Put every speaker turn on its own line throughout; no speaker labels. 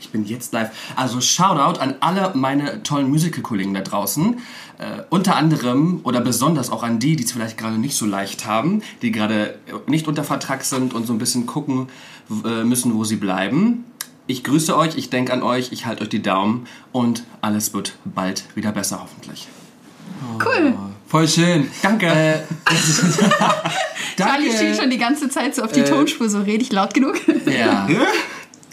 Ich bin jetzt live. Also Shoutout an alle meine tollen Musical-Kollegen da draußen. Äh, unter anderem oder besonders auch an die, die es vielleicht gerade nicht so leicht haben, die gerade nicht unter Vertrag sind und so ein bisschen gucken äh, müssen, wo sie bleiben. Ich grüße euch, ich denke an euch, ich halte euch die Daumen und alles wird bald wieder besser hoffentlich.
Cool.
Voll schön.
Danke.
Äh,
Charlie steht schon die ganze Zeit so auf die
Äh,
Tonspur, so rede ich laut genug.
Ja.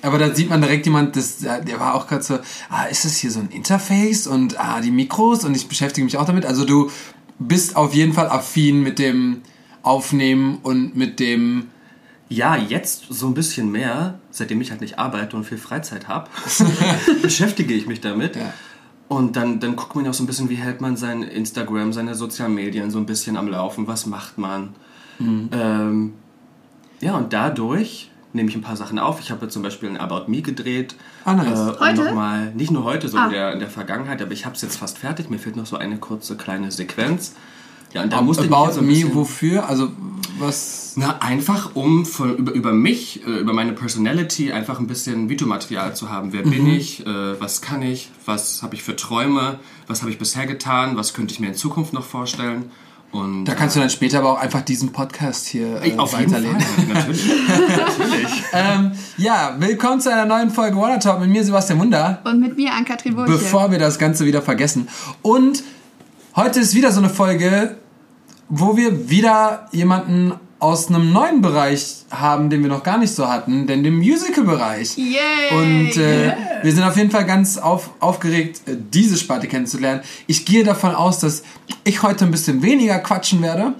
Aber da sieht man direkt jemand, das, der war auch gerade so, ah, ist das hier so ein Interface und ah, die Mikros und ich beschäftige mich auch damit. Also du bist auf jeden Fall affin mit dem Aufnehmen und mit dem
Ja, jetzt so ein bisschen mehr, seitdem ich halt nicht arbeite und viel Freizeit habe, beschäftige ich mich damit.
Ja.
Und dann, dann guckt man ja auch so ein bisschen, wie hält man sein Instagram, seine sozialen Medien so ein bisschen am Laufen, was macht man. Ähm, ja, und dadurch nehme ich ein paar Sachen auf. Ich habe jetzt zum Beispiel ein About Me gedreht.
Ah, nice.
Äh,
Heute?
Noch mal, nicht nur heute, so
Ah.
in, der, in der Vergangenheit, aber ich habe es jetzt fast fertig. Mir fehlt noch so eine kurze kleine Sequenz. Ja, und da musste ich
About
jetzt so ein
Me, wofür? Also was?
na, einfach um von, über, über mich, äh, über meine Personality einfach ein bisschen Videomaterial zu haben. Wer
Mhm.
bin ich? Äh, was kann ich? Was habe ich für Träume? Was habe ich bisher getan? Was könnte ich mir in Zukunft noch vorstellen? Und
Da kannst du dann später aber auch einfach diesen Podcast hier äh,
äh, auf jeden Fall,
weiterlesen.
natürlich. natürlich.
Ähm, ja, willkommen zu einer neuen Folge Water Talk mit mir, Sebastian Wunder.
Und mit mir, Ann-Kathrin.
Bevor wir das Ganze wieder vergessen. Und heute ist wieder so eine Folge, wo wir wieder jemanden aus einem neuen Bereich haben, den wir noch gar nicht so hatten, denn dem Musical-Bereich.
Yay!
Und äh, wir sind auf jeden Fall ganz auf, aufgeregt, äh, diese Sparte kennenzulernen. Ich gehe davon aus, dass ich heute ein bisschen weniger quatschen werde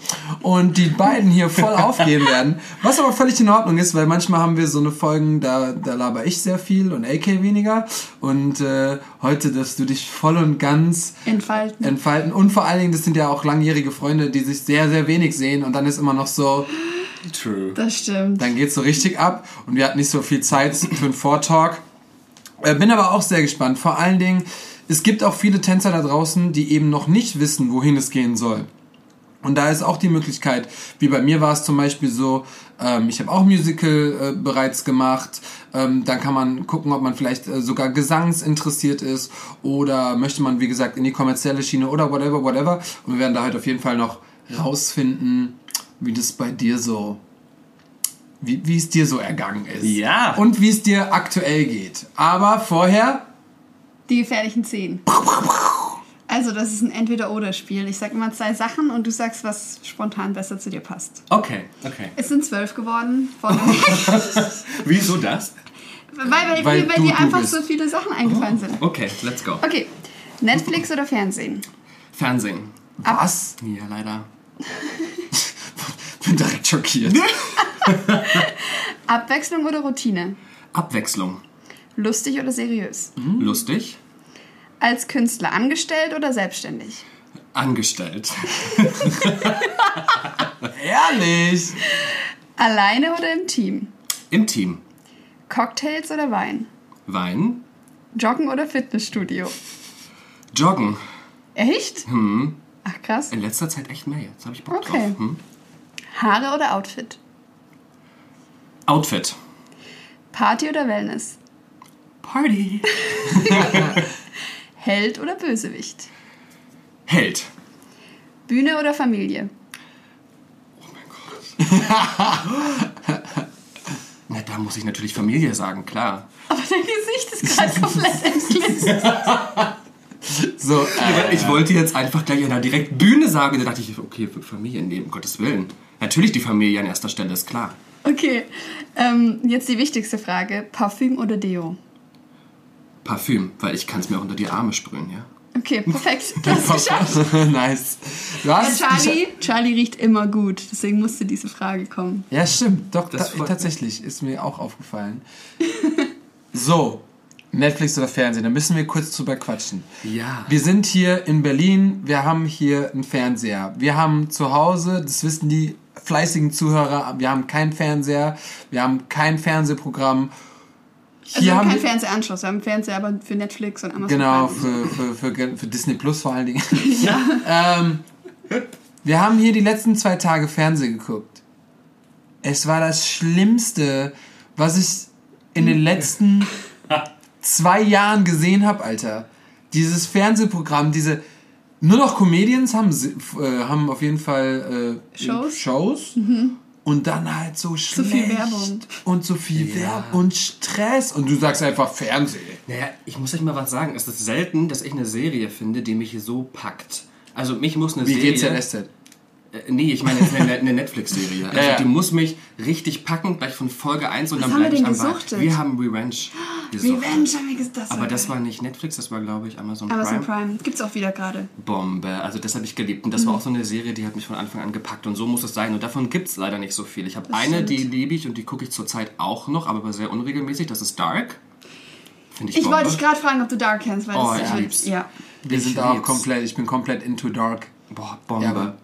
und die beiden hier voll aufgehen werden. Was aber völlig in Ordnung ist, weil manchmal haben wir so eine Folgen, da, da laber ich sehr viel und AK weniger. Und äh, heute darfst du dich voll und ganz
Entfalten.
entfalten. Und vor allen Dingen, das sind ja auch langjährige Freunde, die sich sehr, sehr wenig sehen. Und dann ist immer noch so,
True.
das stimmt.
dann geht's so richtig ab und wir hatten nicht so viel Zeit für einen Vortalk. Äh, Bin aber auch sehr gespannt. Vor allen Dingen, es gibt auch viele Tänzer da draußen, die eben noch nicht wissen, wohin es gehen soll. Und da ist auch die Möglichkeit, wie bei mir war es zum Beispiel so, ähm, ich habe auch Musical äh, bereits gemacht. Ähm, dann kann man gucken, ob man vielleicht äh, sogar gesangsinteressiert ist oder möchte man, wie gesagt, in die kommerzielle Schiene oder whatever, whatever. Und wir werden da heute auf jeden Fall noch rausfinden, wie das bei dir so, wie, wie es dir so ergangen ist.
Ja.
Und wie es dir aktuell geht. Aber vorher,
Die gefährlichen Zehn. Also, das ist ein Entweder-Oder-Spiel. Ich sag immer zwei Sachen und du sagst, was spontan besser zu dir passt.
Okay, okay.
Es sind zwölf geworden. Von
Wieso das?
weil weil,
Weil
weil
du
dir einfach
bist.
so viele Sachen eingefallen sind.
Okay, let's go.
Okay. Netflix oder Fernsehen?
Fernsehen.
was?
Ja, leider.
Bin direkt schockiert.
Abwechslung oder Routine?
Abwechslung.
Lustig oder seriös?
Lustig.
Als Künstler angestellt oder selbstständig?
Angestellt.
Ehrlich?
Alleine oder im Team?
Im Team.
Cocktails oder Wein?
Wein.
Joggen oder Fitnessstudio?
Joggen.
Echt? Ach krass.
In letzter Zeit echt mehr. Jetzt habe ich Bock
Okay.
drauf. Hm?
Haare oder Outfit?
Outfit.
Party oder Wellness?
Party.
Held oder Bösewicht?
Held.
Bühne oder Familie?
Na, da muss ich natürlich Familie sagen, klar.
Aber dein Gesicht ist gerade komplett entglitzt.
So, äh,
Ich wollte jetzt einfach gleich ja, direkt Bühne sagen. Da dachte ich, okay, für Familie, nee, um Gottes Willen. Natürlich die Familie an erster Stelle, ist klar.
Okay, ähm, jetzt die wichtigste Frage. Parfüm oder Deo?
Parfüm, weil ich kann es mir auch unter die Arme sprühen, ja.
Okay, perfekt. Du hast es geschafft.
nice. Du
Ja,
hast
Charlie, Charlie riecht immer gut, deswegen musste diese Frage kommen.
Ja, stimmt. Doch,
Das
da, tatsächlich. Ist mir auch aufgefallen. so, Netflix oder Fernsehen, da müssen wir kurz drüber quatschen.
Ja.
Wir sind hier in Berlin, wir haben hier einen Fernseher. Wir haben zu Hause, das wissen die fleißigen Zuhörer, wir haben keinen Fernseher, wir haben kein Fernsehprogramm.
Also
Hier
wir haben
haben
keinen Fernsehanschluss, wir haben einen Fernseher, aber für Netflix und Amazon.
genau, für, für, für, für Disney Plus vor allen Dingen. ähm, wir haben hier die letzten zwei Tage Fernsehen geguckt. Es war das Schlimmste, was ich in den letzten zwei Jahren gesehen habe, Alter. Dieses Fernsehprogramm, diese nur noch Comedians haben, sie- äh, haben auf jeden Fall äh,
Shows?
Shows. Und dann halt so schlecht.
viel Werbung.
Und so viel Werbung und Stress. Und du sagst einfach Fernsehen.
Naja, ich muss euch mal was sagen. Es ist selten, dass ich eine Serie finde, die mich so packt. Also mich muss eine
Wie
Serie...
GZSZ.
Äh, Nee, ich meine jetzt eine, eine Netflix-Serie. Also
ja.
die muss mich richtig packen, gleich von Folge 1 und dann
haben wir
bleibe ich am Ball.
gesuchtet?
Wir haben Revenge gesuchtet.
Revenge haben wir gesagt. Das
Aber das war nicht Netflix, das war glaube ich Amazon,
Amazon
Prime.
Prime. Gibt's auch wieder gerade.
Bombe. Also das habe ich geliebt. Und das
Mhm.
war auch so eine Serie, die hat mich von Anfang an gepackt. Und so muss es sein. Und davon gibt es leider nicht so viel. Ich habe eine,
stimmt.
die liebe ich und die gucke ich zurzeit auch noch, aber sehr unregelmäßig. Das ist Dark. Finde ich
Ich
Bombe.
wollte dich gerade fragen, ob du Dark kennst, weil
Oh,
das
ich
ist
lieb's.
Ja.
Wir
Ich
sind auch
lieb's.
komplett, ich bin komplett into dark.
Boah, Bombe.
Ja,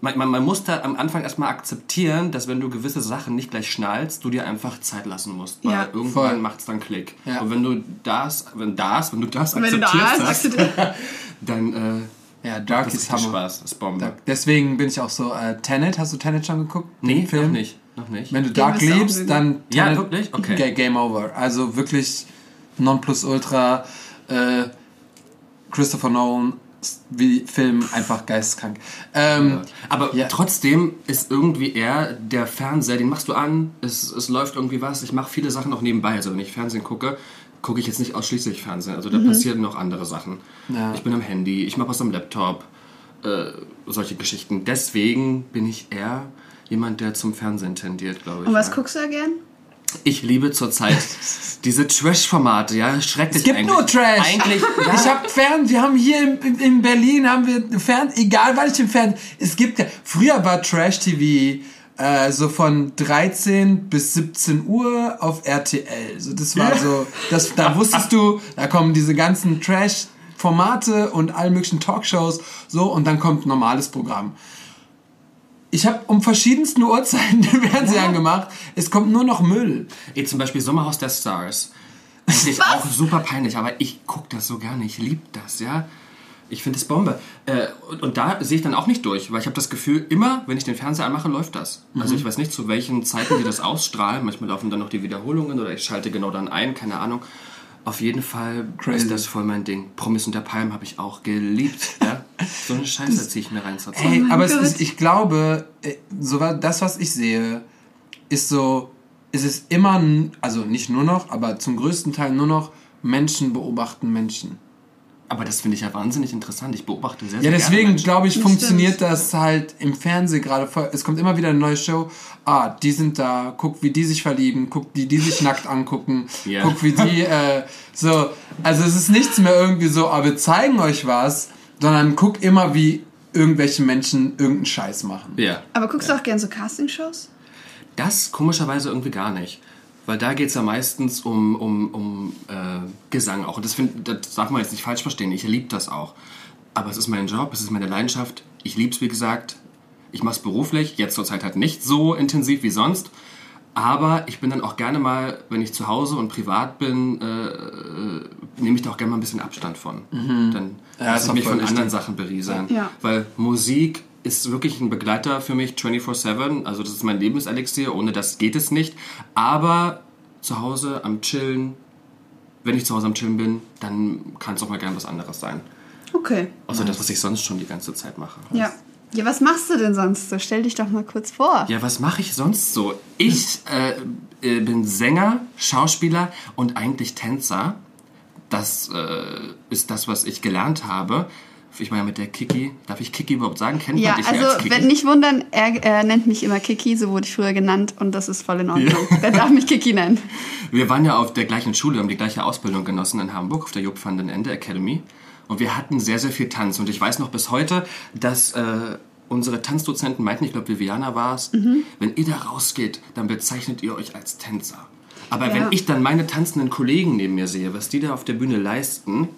man, man, man muss da am Anfang erstmal akzeptieren, dass wenn du gewisse Sachen nicht gleich schnallst, du dir einfach Zeit lassen musst. Weil
Ja.
irgendwann macht es dann Klick.
Ja.
Und wenn du das, wenn das, wenn du das
wenn du
akzeptierst
hast,
hast,
sagst du
dann äh,
Ja, Dark
das
ist Hammer.
Spaß. Das ist Bombe.
Dark. Deswegen bin ich auch so, äh, Tenet, hast du Tenet schon geguckt?
Nee,
Den Film?
noch nicht. Noch nicht.
Wenn du
Den
Dark
du
liebst, dann
Ja, wirklich? Okay.
Ga- Game Over. Also wirklich Nonplusultra, äh, Christopher Nolan, wie Film einfach geisteskrank. Ähm,
Aber
Ja.
trotzdem ist irgendwie eher der Fernseher, den machst du an, es, es läuft irgendwie was. Ich mache viele Sachen auch nebenbei. Also wenn ich Fernsehen gucke, gucke ich jetzt nicht ausschließlich Fernsehen. Also da passieren noch andere Sachen.
Ja.
Ich bin am Handy, ich mache was am Laptop, äh, solche Geschichten. Deswegen bin ich eher jemand, der zum Fernsehen tendiert, glaube ich.
Und was
ja.
guckst du da gern?
Ich liebe zurzeit diese Trash-Formate, ja, schrecklich
es gibt
eigentlich.
nur Trash.
Eigentlich, ja.
Ich habe Fern, wir haben hier in, in- in Berlin haben wir Fern, egal wann ich im Fernsehen, es gibt ja- früher war Trash TV äh, so von 13 bis 17 Uhr auf RTL. So das war so, das da wusstest du, da kommen diese ganzen Trash Formate und all möglichen Talkshows so und dann kommt normales Programm. Ich habe um verschiedensten Uhrzeiten den Fernseher angemacht. Es kommt nur noch Müll.
Ey, zum Beispiel Sommerhaus der Stars. Eigentlich auch super peinlich, aber ich gucke das so gerne. Ich liebe das, ja. Ich finde es Bombe. Äh, und, und da sehe ich dann auch nicht durch, weil ich habe das Gefühl, immer, wenn ich den Fernseher anmache, läuft das. Also
Mhm.
ich weiß nicht, zu welchen Zeiten die das ausstrahlen. Manchmal laufen dann noch die Wiederholungen oder ich schalte genau dann ein, keine Ahnung. Auf jeden Fall
Crazy.
ist das voll mein Ding. Promis unter Palmen habe ich auch geliebt. Ja? So eine Scheiße ziehe ich mir rein zur Zeit.
Hey,
mein
aber es
Gott.
ist, ich glaube, äh, so das, was ich sehe, ist so, es ist immer, also nicht nur noch, aber zum größten Teil nur noch Menschen beobachten Menschen.
Aber das finde ich ja wahnsinnig interessant. Ich beobachte sehr,
Ja,
sehr gerne
deswegen glaube ich,
Das
funktioniert
stimmt.
das halt im Fernsehen gerade voll. Es kommt immer wieder eine neue Show. Ah, die sind da. Guck, wie die sich verlieben. Guck, wie die sich nackt angucken.
Ja.
Guck, wie die, äh, so. Also es ist nichts mehr irgendwie so, aber wir zeigen euch was, sondern guck immer, wie irgendwelche Menschen irgendeinen Scheiß machen.
Ja.
Aber guckst du auch gern so Castingshows?
Das komischerweise irgendwie gar nicht. Weil da geht es ja meistens um, um, um äh, Gesang auch. Und das, find, das darf man jetzt nicht falsch verstehen. Ich liebe das auch. Aber es ist mein Job, es ist meine Leidenschaft. Ich liebe es, wie gesagt. Ich mache es beruflich. Jetzt zurzeit halt nicht so intensiv wie sonst. Aber ich bin dann auch gerne mal, wenn ich zu Hause und privat bin, äh, äh, nehme ich da auch gerne mal ein bisschen Abstand von. Dann
Ja,
lasse ich mich von anderen Sachen berieseln.
Ja.
Weil Musik ist wirklich ein Begleiter für mich 24-7. Also das ist mein Lebenselixier. Ohne das geht es nicht. Aber zu Hause am Chillen, wenn ich zu Hause am Chillen bin, dann kann es auch mal gerne was anderes sein.
Okay.
Außer das, was ich sonst schon die ganze Zeit mache.
Ja. Ja, was machst du denn sonst so? Stell dich doch mal kurz vor.
Ja, was mache ich sonst so? Ich äh, äh, bin Sänger, Schauspieler und eigentlich Tänzer. Das äh, ist das, was ich gelernt habe. Ich ja mit der Kiki. Darf ich Kiki überhaupt sagen? Kennt
Ja,
man dich ja als
also
Kiki?
wenn nicht wundern, er, er nennt mich immer Kiki, so wurde ich früher genannt und das ist voll in Ordnung. Er darf mich Kiki nennen.
Wir waren ja auf der gleichen Schule, haben die gleiche Ausbildung genossen in Hamburg, auf der Jupp van den Ende Academy. Und wir hatten sehr, sehr viel Tanz. Und ich weiß noch bis heute, dass äh, unsere Tanzdozenten meinten, ich glaube Viviana war es,
Mhm.
wenn ihr da rausgeht, dann bezeichnet ihr euch als Tänzer. Aber
Ja.
wenn ich dann meine tanzenden Kollegen neben mir sehe, was die da auf der Bühne leisten,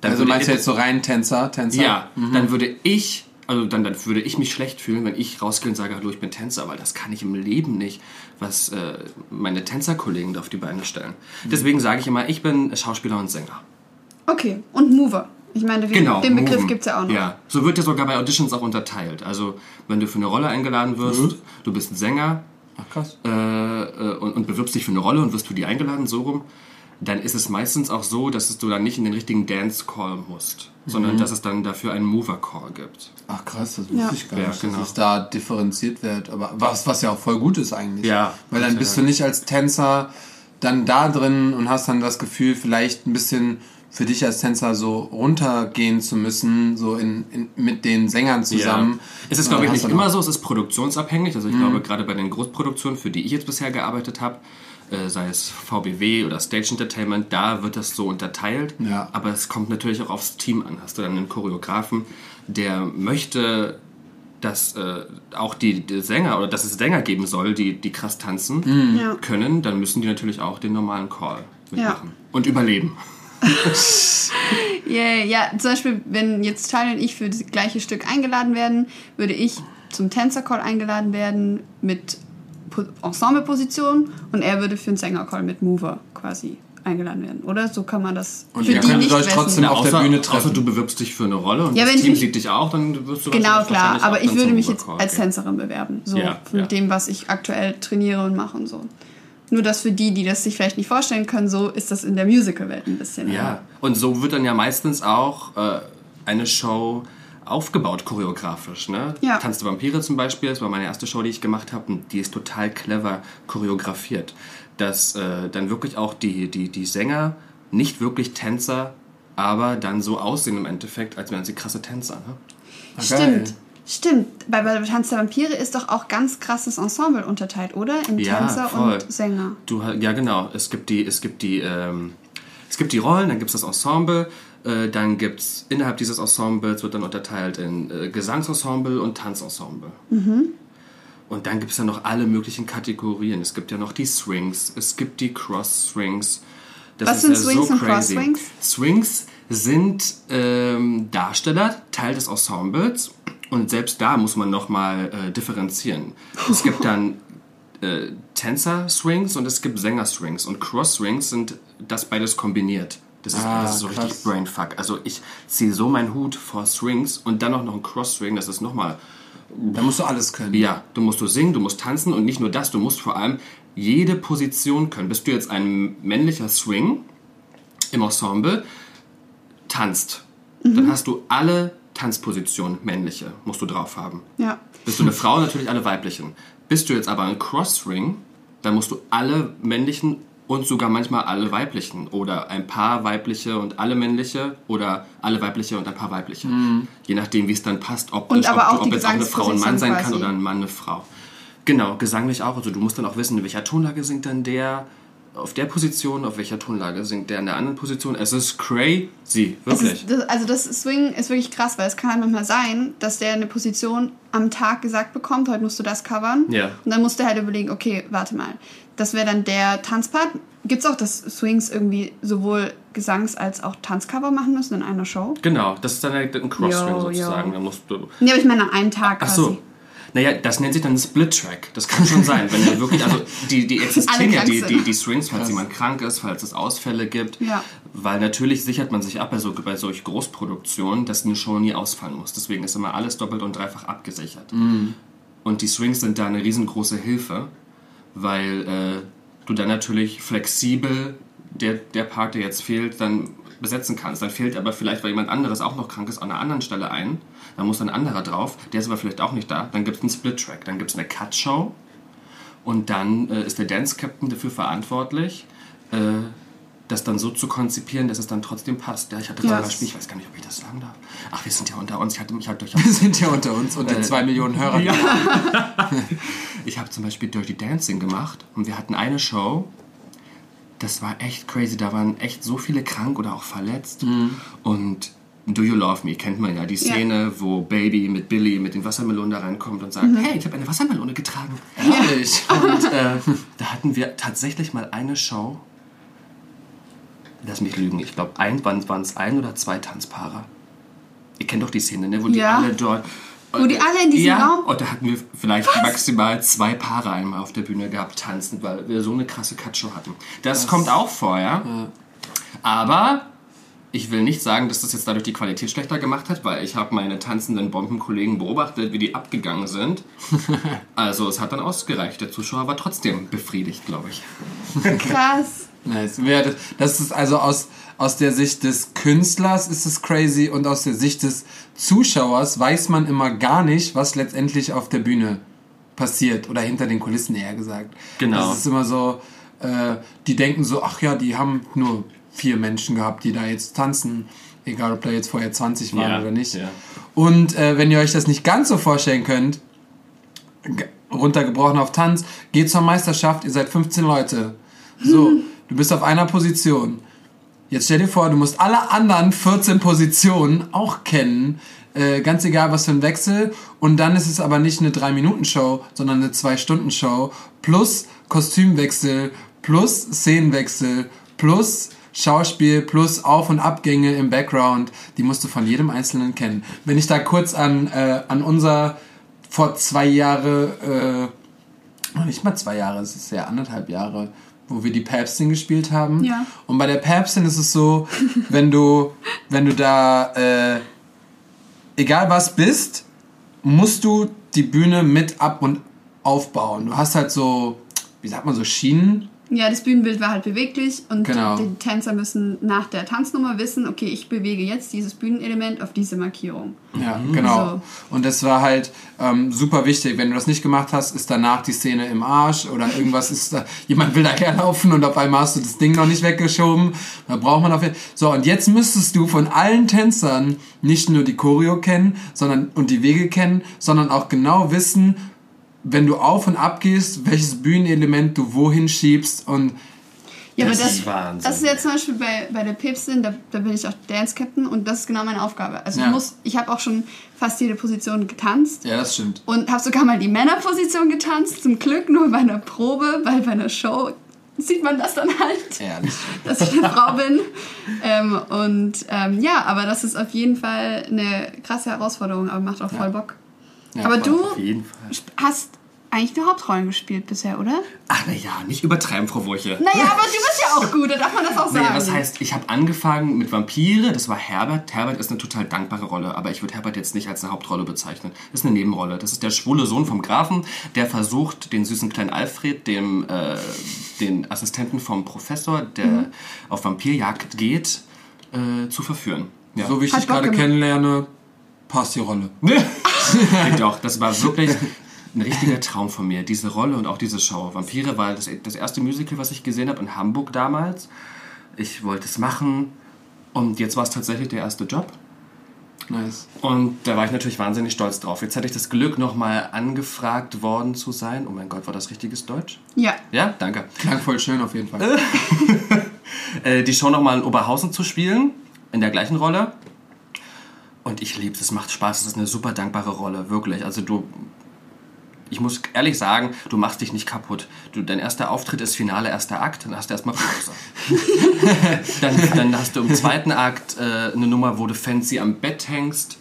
dann
Also
würde
meinst du
ich-
jetzt so rein Tänzer, Tänzer?
ja, dann würde ich, also dann, dann würde ich mich schlecht fühlen, wenn ich rausgehe und sage, hallo, ich bin Tänzer, weil das kann ich im Leben nicht, was äh, meine Tänzerkollegen da auf die Beine stellen. Deswegen sage ich immer, ich bin Schauspieler und Sänger.
Okay, und Mover. Ich meine, den,
Genau.
den Begriff gibt es ja auch noch.
Ja, so wird ja sogar bei Auditions auch unterteilt. Also, wenn du für eine Rolle eingeladen wirst,
Mhm.
du bist ein Sänger
Ach krass.
äh, äh, und, und bewirbst dich für eine Rolle und wirst für die eingeladen, so rum, dann ist es meistens auch so, dass es du dann nicht in den richtigen Dance Call musst, sondern dass es dann dafür einen Mover Call gibt.
Ach krass, das wusste
Ja.
ich gar
Ja,
nicht,
genau.
dass es da differenziert wird. Aber was, was ja auch voll gut ist eigentlich.
Ja,
Weil dann bist du nicht als Tänzer dann da drin und hast dann das Gefühl, vielleicht ein bisschen für dich als Tänzer so runtergehen zu müssen, so in, in, mit den Sängern zusammen.
Ja. Es ist, glaube ich, nicht immer so, es ist produktionsabhängig. Also ich glaube, gerade bei den Großproduktionen, für die ich jetzt bisher gearbeitet habe, äh, sei es VBW oder Stage Entertainment, da wird das so unterteilt.
Ja.
Aber es kommt natürlich auch aufs Team an. Hast du dann einen Choreografen, der möchte, dass äh, auch die, die Sänger oder dass es Sänger geben soll, die, die krass tanzen
Ja.
können, dann müssen die natürlich auch den normalen Call mitmachen. Und überleben.
Yeah, ja, zum Beispiel, wenn jetzt Tyler und ich für das gleiche Stück eingeladen werden, würde ich zum Tänzer-Call eingeladen werden mit Po- Ensemble-Position und er würde für einen Sänger-Call mit Mover quasi eingeladen werden, oder? So kann man das
Und
für
ihr
die nicht
euch
wissen.
trotzdem auf der Bühne treffen.
Außer du bewirbst dich für eine Rolle und
Ja,
das
wenn ich
Team
mich-
sieht dich auch, dann wirst du
Genau, klar, aber ich würde mich jetzt als. Tänzerin bewerben, so
Ja,
mit
ja.
dem, was ich aktuell trainiere und mache und so. Nur dass für die, die das sich vielleicht nicht vorstellen können, so ist das in der Musical-Welt ein bisschen.
Ja, und so wird dann ja meistens auch äh, eine Show aufgebaut choreografisch. Ne?
Ja.
Tanz der Vampire zum Beispiel, das war meine erste Show, die ich gemacht habe, und die ist total clever choreografiert. Dass äh, dann wirklich auch die, die, die Sänger nicht wirklich Tänzer, aber dann so aussehen im Endeffekt, als wären sie krasse Tänzer. Ne?
Ah,
Stimmt. Stimmt, bei, bei Tanz der Vampire ist doch auch ganz krasses Ensemble unterteilt, oder? In
Ja,
Tänzer
voll.
und Sänger.
Du, ja, genau. Es gibt die, es gibt die, ähm, es gibt die Rollen, dann gibt es das Ensemble, äh, dann gibt es innerhalb dieses Ensembles wird dann unterteilt in äh, Gesangsensemble und Tanzensemble. Und dann gibt es ja noch alle möglichen Kategorien. Es gibt ja noch die Swings, es gibt die Cross-Swings. Das
Was sind
ja
Swings
so
und. Cross-Swings?
Swings sind ähm, Darsteller, Teil des Ensembles. Und selbst da muss man nochmal äh, differenzieren. Es gibt dann äh, Tänzer-Swings und es gibt Sänger-Swings. Und Cross-Swings sind das beides kombiniert. Das ist,
Ah,
das ist so
krass.
richtig Brainfuck. Also ich ziehe so meinen Hut vor Swings und dann auch noch ein Cross-Swing. Das ist nochmal
Da musst du alles können.
ja, du musst du singen, du musst tanzen und nicht nur das, du musst vor allem jede Position können. Bist du jetzt ein männlicher Swing im Ensemble, tanzt, dann hast du alle Tanzpositionen männliche, musst du drauf haben.
Ja.
Bist du eine Frau, natürlich alle weiblichen. Bist du jetzt aber ein Cross-Swing, dann musst du alle männlichen und sogar manchmal alle weiblichen oder ein paar weibliche und alle männliche oder alle weibliche und ein paar weibliche. Je nachdem, wie es dann passt, ob,
Und aber
ob,
auch
ob jetzt auch eine Frau ein Mann sein kann
Gesangsposition
oder ein Mann eine Frau. Genau, gesanglich auch. Also du musst dann auch wissen, in welcher Tonlage singt dann der, auf der Position, auf welcher Tonlage singt der in der anderen Position. Es ist crazy, wirklich.
ist, das, also das Swing ist wirklich krass, weil es kann halt manchmal sein, dass der eine Position am Tag gesagt bekommt, heute musst du das covern.
Ja.
Und dann musst du halt überlegen, okay, warte mal. Das wäre dann der Tanzpart. Gibt es auch, dass Swings irgendwie sowohl Gesangs- als auch Tanzcover machen müssen in einer Show?
Genau, das ist dann ein Cross-Swing sozusagen. Da musst du
Nee, aber ich meine an einem Tag
Ach
quasi.
so. Naja, das nennt sich dann Split-Track. Das kann schon sein, wenn du wirklich, also die, die existieren ja, die, die, die Strings, falls jemand krank ist, falls es Ausfälle gibt.
Ja.
Weil natürlich sichert man sich ab bei, so, bei solch Großproduktionen, dass eine Show nie ausfallen muss. Deswegen ist immer alles doppelt und dreifach abgesichert. Und die Strings sind da eine riesengroße Hilfe, weil äh, du dann natürlich flexibel der, der Part, der jetzt fehlt, dann besetzen kannst. Dann fehlt aber vielleicht, weil jemand anderes auch noch krank ist, an einer anderen Stelle ein. Dann muss ein anderer drauf, der ist aber vielleicht auch nicht da. Dann gibt es einen Split-Track, dann gibt es eine Cut-Show und dann äh, ist der Dance-Captain dafür verantwortlich, äh, das dann so zu konzipieren, dass es dann trotzdem passt. Ja, ich hatte
Ja.
gerade ein Spiel, ich weiß gar nicht, ob ich das sagen darf. Ach, wir sind ja unter uns. Ich hatte mich halt durchaus
Wir sind ja unter uns und den zwei Millionen Hörern.
ja. ich habe zum Beispiel Dirty Dancing gemacht und wir hatten eine Show. Das war echt crazy. Da waren echt so viele krank oder auch verletzt. Und Do You Love Me kennt man ja. Die Szene, wo Baby mit Billy mit den Wassermelonen da reinkommt und sagt: Hey, ich habe eine Wassermelone getragen.
Herrlich.
Und äh, da hatten wir tatsächlich mal eine Show. Lass mich lügen. Ich glaube, ein, waren es ein oder zwei Tanzpaare. Ihr kennt doch die Szene, ne? wo die
Ja.
alle dort.
Wo die alle in diesem
ja,
Raum-
Und da hatten wir vielleicht maximal zwei Paare einmal auf der Bühne gehabt, tanzen, weil wir so eine krasse Cutshow hatten. Das, kommt auch vor, ja. Aber ich will nicht sagen, dass das jetzt dadurch die Qualität schlechter gemacht hat, weil ich habe meine tanzenden Bombenkollegen beobachtet, wie die abgegangen sind. Also es hat dann ausgereicht. Der Zuschauer war trotzdem befriedigt, glaube ich.
Krass.
Nice. Ja, das- Das ist also aus, aus der Sicht des Künstlers ist es crazy und aus der Sicht des Zuschauers weiß man immer gar nicht, was letztendlich auf der Bühne passiert oder hinter den Kulissen eher gesagt.
Genau.
Das ist immer so, äh, die denken so, ach ja, die haben nur vier Menschen gehabt, die da jetzt tanzen, egal ob da jetzt vorher 20 waren
Ja,
oder nicht.
ja.
Und äh, wenn ihr euch das nicht ganz so vorstellen könnt, runtergebrochen auf Tanz, geht zur Meisterschaft, ihr seid 15 Leute. So, du bist auf einer Position. Jetzt stell dir vor, du musst alle anderen 14 Positionen auch kennen. Äh, ganz egal, was für ein Wechsel. Und dann ist es aber nicht eine 3-Minuten-Show, sondern eine 2-Stunden-Show. Plus Kostümwechsel, plus Szenenwechsel, plus Schauspiel, plus Auf- und Abgänge im Background. Die musst du von jedem Einzelnen kennen. Wenn ich da kurz an, äh, an unser vor zwei Jahre, äh, nicht mal zwei Jahre, es ist ja anderthalb Jahre, wo wir die Päpstin gespielt haben.
Ja.
Und bei der Päpstin ist es so, wenn du, wenn du da, äh, egal was bist, musst du die Bühne mit ab und aufbauen. Du hast halt so, wie sagt man so, Schienen.
Ja, das Bühnenbild war halt beweglich und
Genau.
die Tänzer müssen nach der Tanznummer wissen, okay, ich bewege jetzt dieses Bühnenelement auf diese Markierung.
Ja, genau.
So.
Und das war halt ähm, super wichtig. Wenn du das nicht gemacht hast, ist danach die Szene im Arsch oder irgendwas ist da, jemand will daherlaufen und auf einmal hast du das Ding noch nicht weggeschoben. Da braucht man auf jeden So, und jetzt müsstest du von allen Tänzern nicht nur die Choreo kennen, sondern, und die Wege kennen, sondern auch genau wissen, wenn du auf und ab gehst, welches Bühnenelement du wohin schiebst und
Ja,
Das
aber
ist
das,
Wahnsinn.
das ist jetzt zum Beispiel bei, bei der Päpstin, da, da bin ich auch Dance Captain und das ist genau meine Aufgabe. Also
Ja.
ich muss, ich habe auch schon fast jede Position getanzt
ja, das stimmt.
und habe sogar mal die Männerposition getanzt, zum Glück nur bei einer Probe, weil bei einer Show sieht man das dann halt,
Ehrlich.
dass ich eine Frau bin. Ähm, und ähm, ja, aber das ist auf jeden Fall eine krasse Herausforderung, aber macht auch voll Bock.
Ja,
aber du
Auf jeden Fall.
hast eigentlich nur Hauptrollen gespielt bisher, oder?
Ach naja, nicht übertreiben, Frau Wurche.
Naja, aber du bist ja auch gut, da darf man das auch sagen.
Naja, was heißt, ich habe angefangen mit Vampire, das war Herbert. Herbert ist eine total dankbare Rolle, aber ich würde Herbert jetzt nicht als eine Hauptrolle bezeichnen. Das ist eine Nebenrolle. Das ist der schwule Sohn vom Grafen, der versucht, den süßen kleinen Alfred, dem äh, den Assistenten vom Professor, der
Mhm.
auf Vampirjagd geht, äh, zu verführen. Ja.
So wie ich
Hat
dich gerade kennenlerne, passt die Rolle.
Denkt auch, das war wirklich ein richtiger Traum von mir, diese Rolle und auch diese Show. Vampire war das, das erste Musical, was ich gesehen habe in Hamburg damals. Ich wollte es machen und jetzt war es tatsächlich der erste Job.
Nice.
Und da war ich natürlich wahnsinnig stolz drauf. Jetzt hatte ich das Glück, nochmal angefragt worden zu sein. Oh mein Gott, war das richtiges Deutsch?
Ja.
Ja, danke.
Klang voll schön auf jeden Fall.
Äh, die Show nochmal in Oberhausen zu spielen, in der gleichen Rolle. Und ich liebe es, es macht Spaß, es ist eine super dankbare Rolle, wirklich. Also du, ich muss ehrlich sagen, du machst dich nicht kaputt. Du, dein erster Auftritt ist Finale, erster Akt, dann hast du erstmal Pause. dann, dann hast du im zweiten Akt äh, eine Nummer, wo du fancy am Bett hängst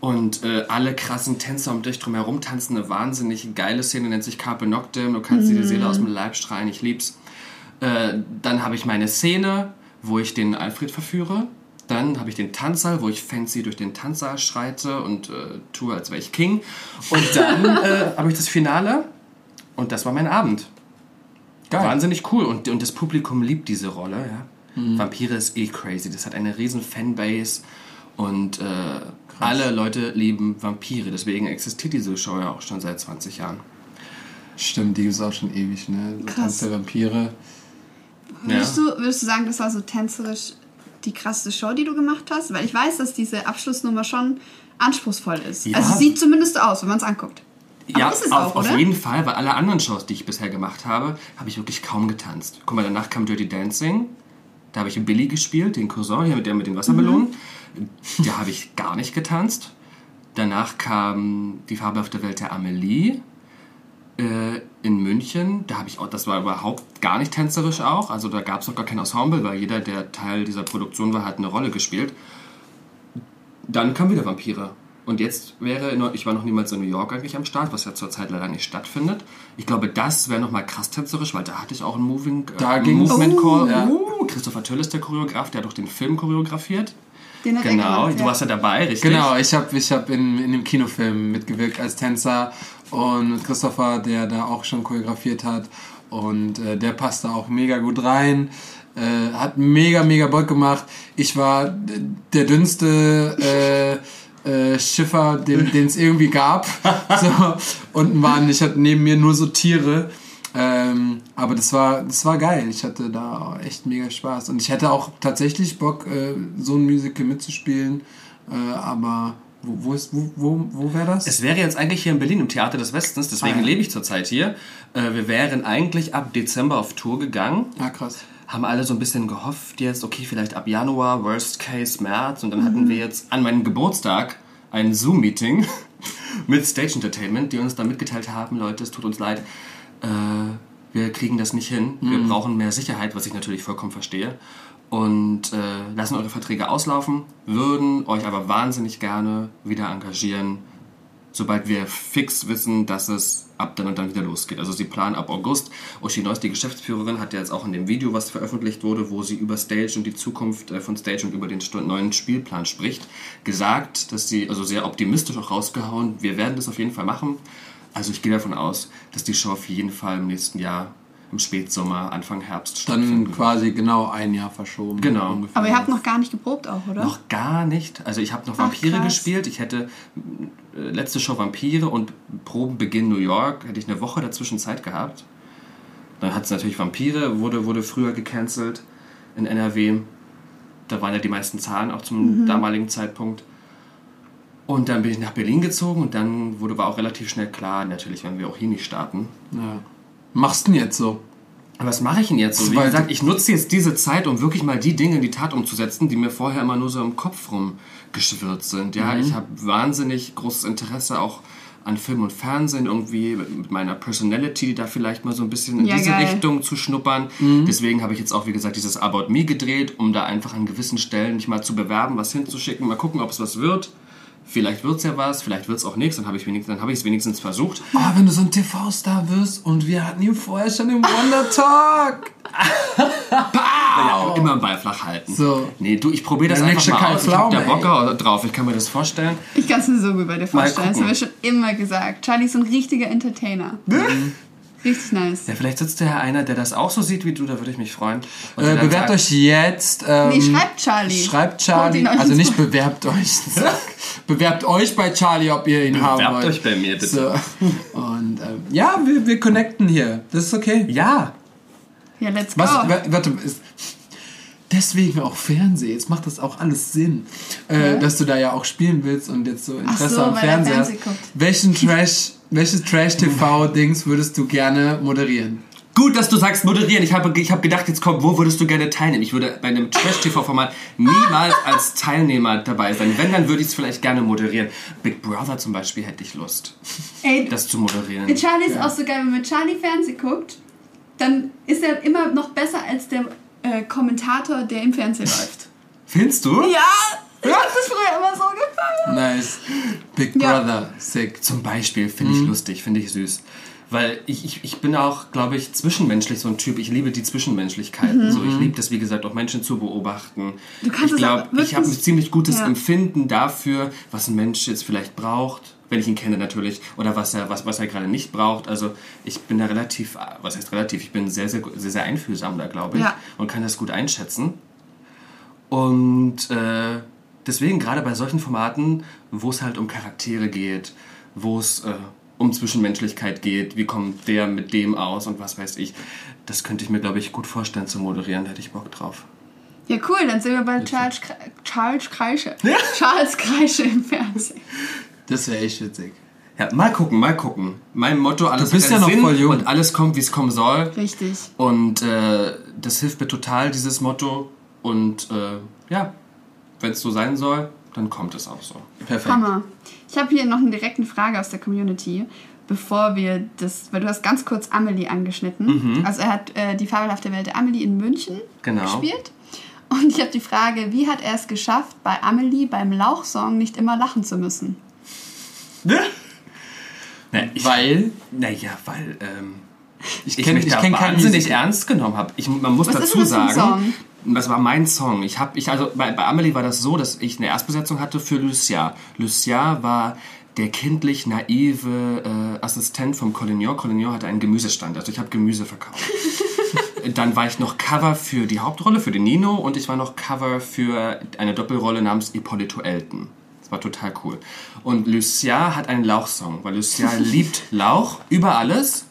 und äh, alle krassen Tänzer um dich drum herum tanzen. Eine wahnsinnig geile Szene, nennt sich Carpe Noctem. Du kannst dir die Seele aus dem Leib schreien, ich lieb's. Äh, dann habe ich meine Szene, wo ich den Alfred verführe. Dann habe ich den Tanzsaal, wo ich fancy durch den Tanzsaal schreite und äh, tue, als wäre ich King. Und dann äh, habe ich das Finale und das war mein Abend.
Geil.
Wahnsinnig cool. Und, und das Publikum liebt diese Rolle. Ja? Vampire ist eh crazy. Das hat eine riesen Fanbase. Und äh, alle Leute lieben Vampire. Deswegen existiert diese Show ja auch schon seit 20 Jahren.
Stimmt, die gibt es auch schon ewig, ne? So. Tanz der Vampire.
Würdest, du, würdest du sagen, das war so tänzerisch die krasseste Show, die du gemacht hast? Weil ich weiß, dass diese Abschlussnummer schon anspruchsvoll ist.
Ja.
Also sieht zumindest so aus, wenn man es anguckt. Aber
ja, auf,
auch,
auf jeden Fall, weil alle anderen Shows, die ich bisher gemacht habe, habe ich wirklich kaum getanzt. Guck mal, danach kam Dirty Dancing. Da habe ich Billy gespielt, den Cousin, hier mit der mit den Wassermelonen.
Mhm.
Da habe ich gar nicht getanzt. Danach kam die fabelhafte Welt der Amelie äh, in München. Da habe ich auch, das war überhaupt gar nicht tänzerisch auch. Also da gab es auch gar kein Ensemble, weil jeder, der Teil dieser Produktion war, hat eine Rolle gespielt. Dann kam wieder Vampire. Und jetzt wäre, ich war noch niemals in New York eigentlich am Start, was ja zurzeit leider nicht stattfindet. Ich glaube, das wäre nochmal krass tänzerisch, weil da hatte ich auch einen Moving, äh,
Da ging's.
Movement. Call.
Ja.
Uh, Christopher Töll ist der Choreograf, der hat auch den Film choreografiert.
Er
Genau,
gemacht,
du warst ja dabei, richtig?
Genau, ich habe ich hab in, in dem Kinofilm mitgewirkt als Tänzer und mit Christopher, der da auch schon choreografiert hat. Und äh, der passt da auch mega gut rein. Äh, hat mega, mega Bock gemacht. Ich war der dünnste äh, äh, Schiffer, den es irgendwie gab. so, und ein Mann, ich hatte neben mir nur so Tiere. Ähm, aber das war, das war geil. Ich hatte da echt mega Spaß. Und ich hätte auch tatsächlich Bock, äh, so ein Musical mitzuspielen. Äh, aber wo, wo, ist, wo, wo, wo wäre das?
Es wäre jetzt eigentlich hier in Berlin im Theater des Westens, deswegen
Ah, ja.
lebe ich zurzeit hier. Äh, wir wären eigentlich ab Dezember auf Tour gegangen.
ah, krass.
Haben alle so ein bisschen gehofft jetzt, okay, vielleicht ab Januar, Worst Case März. Und dann hatten wir jetzt an meinem Geburtstag ein Zoom-Meeting mit Stage Entertainment, die uns dann mitgeteilt haben, Leute, es tut uns leid, äh, wir kriegen das nicht hin. Wir brauchen mehr Sicherheit, was ich natürlich vollkommen verstehe. Und äh, lassen eure Verträge auslaufen, würden euch aber wahnsinnig gerne wieder engagieren, sobald wir fix wissen, dass es ab dann und dann wieder losgeht. Also sie planen ab August. Oshinois, die Geschäftsführerin, hat ja jetzt auch in dem Video, was veröffentlicht wurde, wo sie über Stage und die Zukunft äh, von Stage und über den neuen Spielplan spricht, gesagt, dass sie, also sehr optimistisch auch rausgehauen, wir werden das auf jeden Fall machen. Also ich gehe davon aus, dass die Show auf jeden Fall im nächsten Jahr, im Spätsommer, Anfang Herbst
Dann
stattfinden
quasi genau ein Jahr verschoben.
Genau.
Ungefähr.
Aber ihr habt noch gar nicht geprobt auch, oder?
Noch gar nicht. Also ich habe noch
Ach,
Vampire
krass.
gespielt. Ich hätte äh, letzte Show Vampire und Probenbeginn New York. Hätte ich eine Woche dazwischen Zeit gehabt. Dann hat es natürlich Vampire, wurde, wurde früher gecancelt in NRW. Da waren ja die meisten Zahlen auch zum
Mhm.
damaligen Zeitpunkt. Und dann bin ich nach Berlin gezogen und dann wurde war auch relativ schnell klar, natürlich werden wir auch hier nicht starten.
Ja. Machst du denn jetzt so?
Aber was mache ich denn jetzt so? Wie
Weil-
gesagt, ich nutze jetzt diese Zeit, um wirklich mal die Dinge in die Tat umzusetzen, die mir vorher immer nur so im Kopf rumgeschwirrt sind. Ja,
Mhm.
ich habe wahnsinnig großes Interesse auch an Film und Fernsehen, irgendwie mit meiner Personality da vielleicht mal so ein bisschen in
Ja,
diese
geil.
Richtung zu schnuppern.
Mhm.
Deswegen habe ich jetzt auch, wie gesagt, dieses About Me gedreht, um da einfach an gewissen Stellen mich mal zu bewerben, was hinzuschicken, mal gucken, ob es was wird. Vielleicht wird es ja was, vielleicht wird es auch nichts, dann habe ich wenigstens, dann habe ich es wenigstens versucht.
Oh, wenn du so ein TV-Star wirst und wir hatten ihn vorher schon im Wonder Talk.
Ja, immer einen Ball flach halten.
So.
Nee, du, ich probiere das
Der
einfach
nächste
mal aus. Ich hab da Bock drauf, ich kann mir das vorstellen.
Ich kann es mir so gut bei dir vorstellen. Das haben wir schon immer gesagt. Charlie ist so ein richtiger Entertainer. Richtig nice.
Ja, vielleicht sitzt ja einer, der das auch so sieht wie du, da würde ich mich freuen.
Äh, bewerbt
sagt,
euch jetzt. Ähm,
Nee, schreibt Charlie.
Schreibt Charlie. Also nicht bewerbt euch. bewerbt euch bei Charlie, ob ihr ihn haben
Bewerbt
wollt.
euch bei mir, bitte.
So. Und ähm, ja, wir, wir connecten hier. Das ist okay.
Ja,
Ja, let's go.
Was, wa- warte, ist, deswegen auch Fernsehen. Jetzt macht das auch alles Sinn, äh, dass du da ja auch spielen willst und jetzt so Interesse
so,
am
er
hast.
Fernsehen guckt.
Welchen Trash, welches Trash-TV-Dings würdest du gerne moderieren?
gut, dass du sagst moderieren. Ich habe ich hab gedacht, jetzt kommt, wo würdest du gerne teilnehmen? Ich würde bei einem Trash-TV-Format niemals als Teilnehmer dabei sein. Wenn, dann würde ich es vielleicht gerne moderieren. Big Brother zum Beispiel hätte ich Lust,
Ey,
das zu moderieren.
Charlie ist auch so geil, wenn man Charlie Fernsehen guckt, dann ist er immer noch besser als der äh, Kommentator, der im Fernsehen läuft.
Findest du?
Ja, ich hab das früher immer so gefallen.
Nice. Big
Ja.
Brother, sick.
Zum Beispiel finde ich lustig, finde ich süß. Weil ich, ich, ich bin auch, glaube ich, zwischenmenschlich so ein Typ. Ich liebe die Zwischenmenschlichkeiten. So, ich liebe das, wie gesagt, auch Menschen zu beobachten.
Du kannst
ich
es
glaube, ich habe ein ziemlich gutes
Ja.
Empfinden dafür, was ein Mensch jetzt vielleicht braucht, wenn ich ihn kenne natürlich, oder was er, was, was er gerade nicht braucht. Also ich bin da relativ, was heißt relativ, ich bin sehr, sehr, sehr, sehr einfühlsam da, glaube ich.
Ja.
Und kann das gut einschätzen. Und äh, deswegen gerade bei solchen Formaten, wo es halt um Charaktere geht, wo es äh, um Zwischenmenschlichkeit geht, wie kommt der mit dem aus und was weiß ich, das könnte ich mir, glaube ich, gut vorstellen zu moderieren, da hätte ich Bock drauf.
Ja, cool, dann sind wir bei Charles, Kre Charles Kreische. Charles Kreische im Fernsehen.
Das wäre echt witzig.
Ja, mal gucken, mal gucken. Mein Motto, alles
bist
hat
ja noch
Sinn
voll jung.
und alles kommt, wie es kommen soll.
Richtig.
Und äh, das hilft mir total, dieses Motto. Und äh, ja, wenn es so sein soll, dann kommt es auch so.
Perfekt.
Hammer. Ich habe hier noch eine direkte Frage aus der Community, bevor wir das, weil du hast ganz kurz Amelie angeschnitten. Also er hat äh, die fabelhafte Welt der Amelie in München
Genau.
gespielt. Und ich habe die Frage, wie hat er es geschafft, bei Amelie beim Lauchsong nicht immer lachen zu müssen?
Na, ich,
Weil
Naja, weil ähm,
ich
ich
kenne
mich
ich
da
kenn keinen
wahnsinnig
Musical.
ernst genommen habe. Ich, man muss
Was
dazu sagen, das war mein Song. Ich habe, ich also bei, bei Amelie war das so, dass ich eine Erstbesetzung hatte für Lucia. Lucia war der kindlich naive äh, Assistent vom Collignon. Collignon hatte einen Gemüsestand, also ich habe Gemüse verkauft. dann war ich noch Cover für die Hauptrolle, für den Nino und ich war noch Cover für eine Doppelrolle namens Ippolito Elton. Das war total cool. Und Lucia hat einen Lauchsong, weil Lucia liebt Lauch über alles.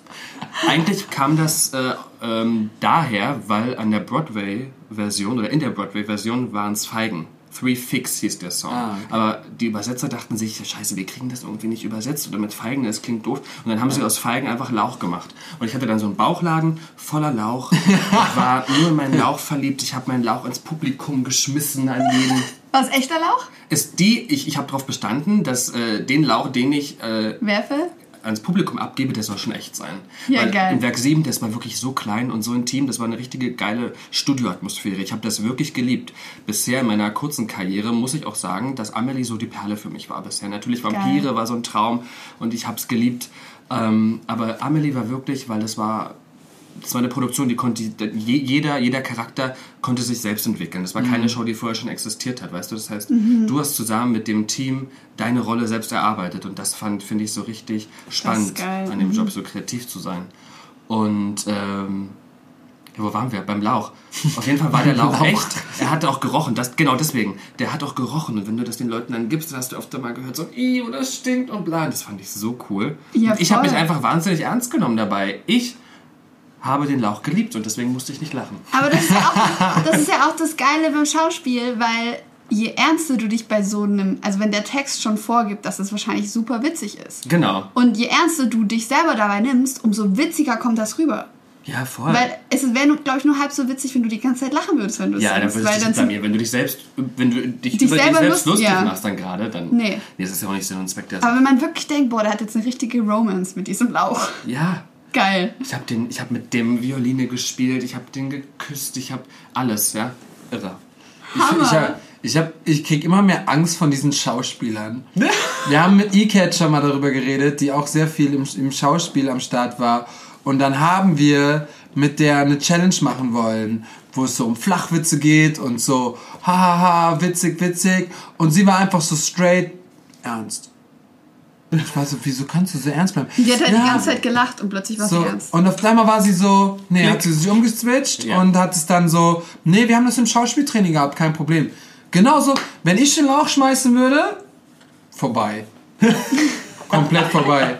Eigentlich kam das äh, ähm, daher, weil an der Broadway-Version oder in der Broadway-Version waren es Feigen. Three Fix hieß der Song.
Ah, okay.
Aber die Übersetzer dachten sich, scheiße, wir kriegen das irgendwie nicht übersetzt oder mit Feigen, das klingt doof. Und dann haben sie aus Feigen einfach Lauch gemacht. Und ich hatte dann so einen Bauchladen voller Lauch. Ich war nur in meinen Lauch verliebt. Ich habe meinen Lauch ins Publikum geschmissen an jeden.
War es echter Lauch?
Ist die, ich, ich habe darauf bestanden, dass äh, den Lauch, den ich äh,
Werfe?
Ans Publikum abgebe, der soll schon echt sein.
Ja,
Weil
geil.
Im Werk 7, das war wirklich so klein und so intim, das war eine richtige geile Studioatmosphäre. Ich habe das wirklich geliebt. Bisher in meiner kurzen Karriere muss ich auch sagen, dass Amelie so die Perle für mich war bisher. Natürlich Vampire
Geil.
war so ein Traum und ich habe es geliebt. Ähm, aber Amelie war wirklich, weil das war das war eine Produktion, die konnte je- jeder jeder Charakter konnte sich selbst entwickeln. Das war
Mhm.
keine Show, die vorher schon existiert hat, weißt du? Das heißt, du hast zusammen mit dem Team deine Rolle selbst erarbeitet und das fand finde ich so richtig spannend an dem Job, so kreativ zu sein. Und ähm, ja, wo waren wir? Beim Lauch. Auf jeden Fall war der Lauch
Lauch.
echt. Er hatte auch gerochen. Das, genau deswegen. Der hat auch gerochen. Und wenn du das den Leuten dann gibst, dann hast du oft mal gehört, so, und das stinkt und bla. Das fand ich so cool.
Ja,
ich habe mich einfach wahnsinnig ernst genommen dabei. Ich habe den Lauch geliebt und deswegen musste ich nicht lachen.
Aber das ist, ja auch, das ist ja auch das Geile beim Schauspiel, weil je ernster du dich bei so einem, also wenn der Text schon vorgibt, dass es wahrscheinlich super witzig ist.
Genau.
Und je ernster du dich selber dabei nimmst, umso witziger kommt das rüber.
Ja, voll.
Weil es wäre, glaube ich, nur halb so witzig, wenn du die ganze Zeit lachen würdest, wenn du es
ja, dann
singst.
würde
Weil
ich
dann
bei mir, wenn du dich selbst, wenn du dich,
Dich
über dich
selber
selbst
lust-
lustig
ja.
machst dann gerade, dann.
Nee.
Nee, das ist ja auch nicht Sinn und Zweck der
Aber wenn man wirklich denkt, boah, der hat jetzt eine richtige Romance mit diesem Lauch.
Ja,
Geil.
Ich habe den, ich habe mit dem Violine gespielt, ich habe den geküsst, ich habe alles, ja, irre.
Ich,
Hammer.
ich, hab- ich, hab, ich krieg immer mehr Angst von diesen Schauspielern. Wir haben mit E-Catcher mal darüber geredet, die auch sehr viel im, im Schauspiel am Start war. Und dann haben wir mit der eine Challenge machen wollen, wo es so um Flachwitze geht und so, hahaha, witzig, witzig. Und sie war einfach so straight ernst. Ich war so, wieso kannst du so ernst bleiben?
Die hat halt
Ja.
die ganze Zeit gelacht und plötzlich war
So,
sie ernst.
und auf einmal war sie so, nee,
Klick.
hat sie sich umgeswitcht
Ja.
und hat es dann so, nee, wir haben das im Schauspieltraining gehabt, kein Problem. Genauso, wenn ich den Lauch schmeißen würde, vorbei. Komplett vorbei.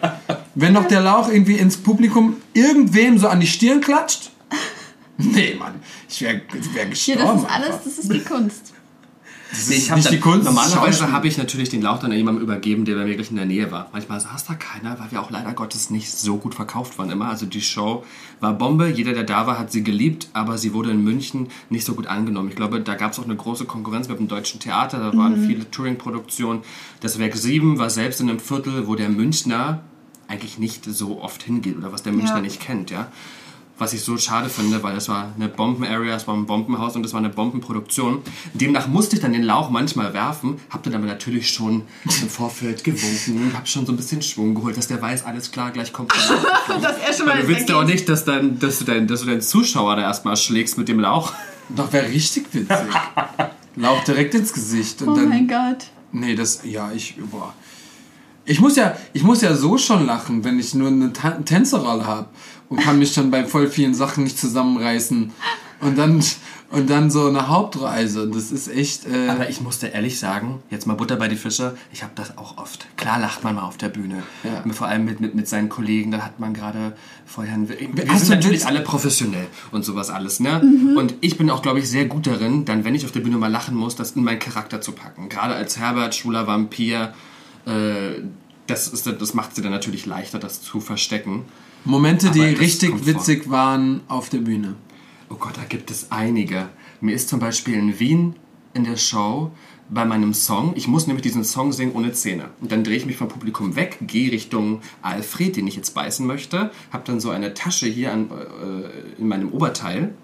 Wenn noch der Lauch irgendwie ins Publikum irgendwem so an die Stirn klatscht, nee, Mann, ich wäre wär
Hier,
gestorben.
das ist alles,
einfach.
das ist die Kunst.
Das
Nee, ich
nicht
dann,
die Kunst.
Normalerweise habe ich natürlich den Lauch dann jemandem übergeben, der bei mir gleich in der Nähe war. Manchmal saß da keiner, weil wir auch leider Gottes nicht so gut verkauft waren immer. Also die Show war Bombe. Jeder, der da war, hat sie geliebt, aber sie wurde in München nicht so gut angenommen. Ich glaube, da gab es auch eine große Konkurrenz mit dem Deutschen Theater. Da waren viele Touring-Produktionen. Das Werk 7 war selbst in einem Viertel, wo der Münchner eigentlich nicht so oft hingeht oder was der Münchner
Ja.
nicht kennt, ja. Was ich so schade finde, weil das war eine Bomben-Area, es war ein Bombenhaus und das war eine Bombenproduktion. Demnach musste ich dann den Lauch manchmal werfen, hab dann aber natürlich schon im Vorfeld gewunken, hab schon so ein bisschen Schwung geholt, dass der weiß, alles klar, gleich kommt der
dass er schon
Weil
mal
du willst ja auch nicht, dass, dein, dass, du dein, dass du deinen Zuschauer da erstmal schlägst mit dem Lauch.
Doch, wäre richtig witzig. Lauch direkt ins Gesicht und
Oh
dann.
mein Gott.
Nee, das, ja, ich, boah. Ich muss ja, ich muss ja so schon lachen, wenn ich nur eine Ta Tänzerrolle habe und kann mich schon bei voll vielen Sachen nicht zusammenreißen. Und dann, und dann so eine Hauptreise. Das ist echt, äh,
Aber ich musste ehrlich sagen, jetzt mal Butter bei die Fische, ich habe das auch oft. Klar lacht man mal auf der Bühne.
Ja.
Vor allem mit, mit, mit seinen Kollegen, da hat man gerade vorher... Wir
Hast
sind natürlich alle professionell und sowas alles, ne? Und ich bin auch, glaube ich, sehr gut darin, dann, wenn ich auf der Bühne mal lachen muss, das in meinen Charakter zu packen. Gerade als Herbert, schwuler Vampir, äh, das, ist, das macht sie dann natürlich leichter, das zu verstecken.
Momente, die
aber
richtig
kommt vor.
witzig waren auf der Bühne.
Oh Gott, da gibt es einige. Mir ist zum Beispiel in Wien in der Show bei meinem Song, ich muss nämlich diesen Song singen ohne Zähne. Und dann drehe ich mich vom Publikum weg, gehe Richtung Alfred, den ich jetzt beißen möchte, habe dann so eine Tasche hier an, äh, in meinem Oberteil,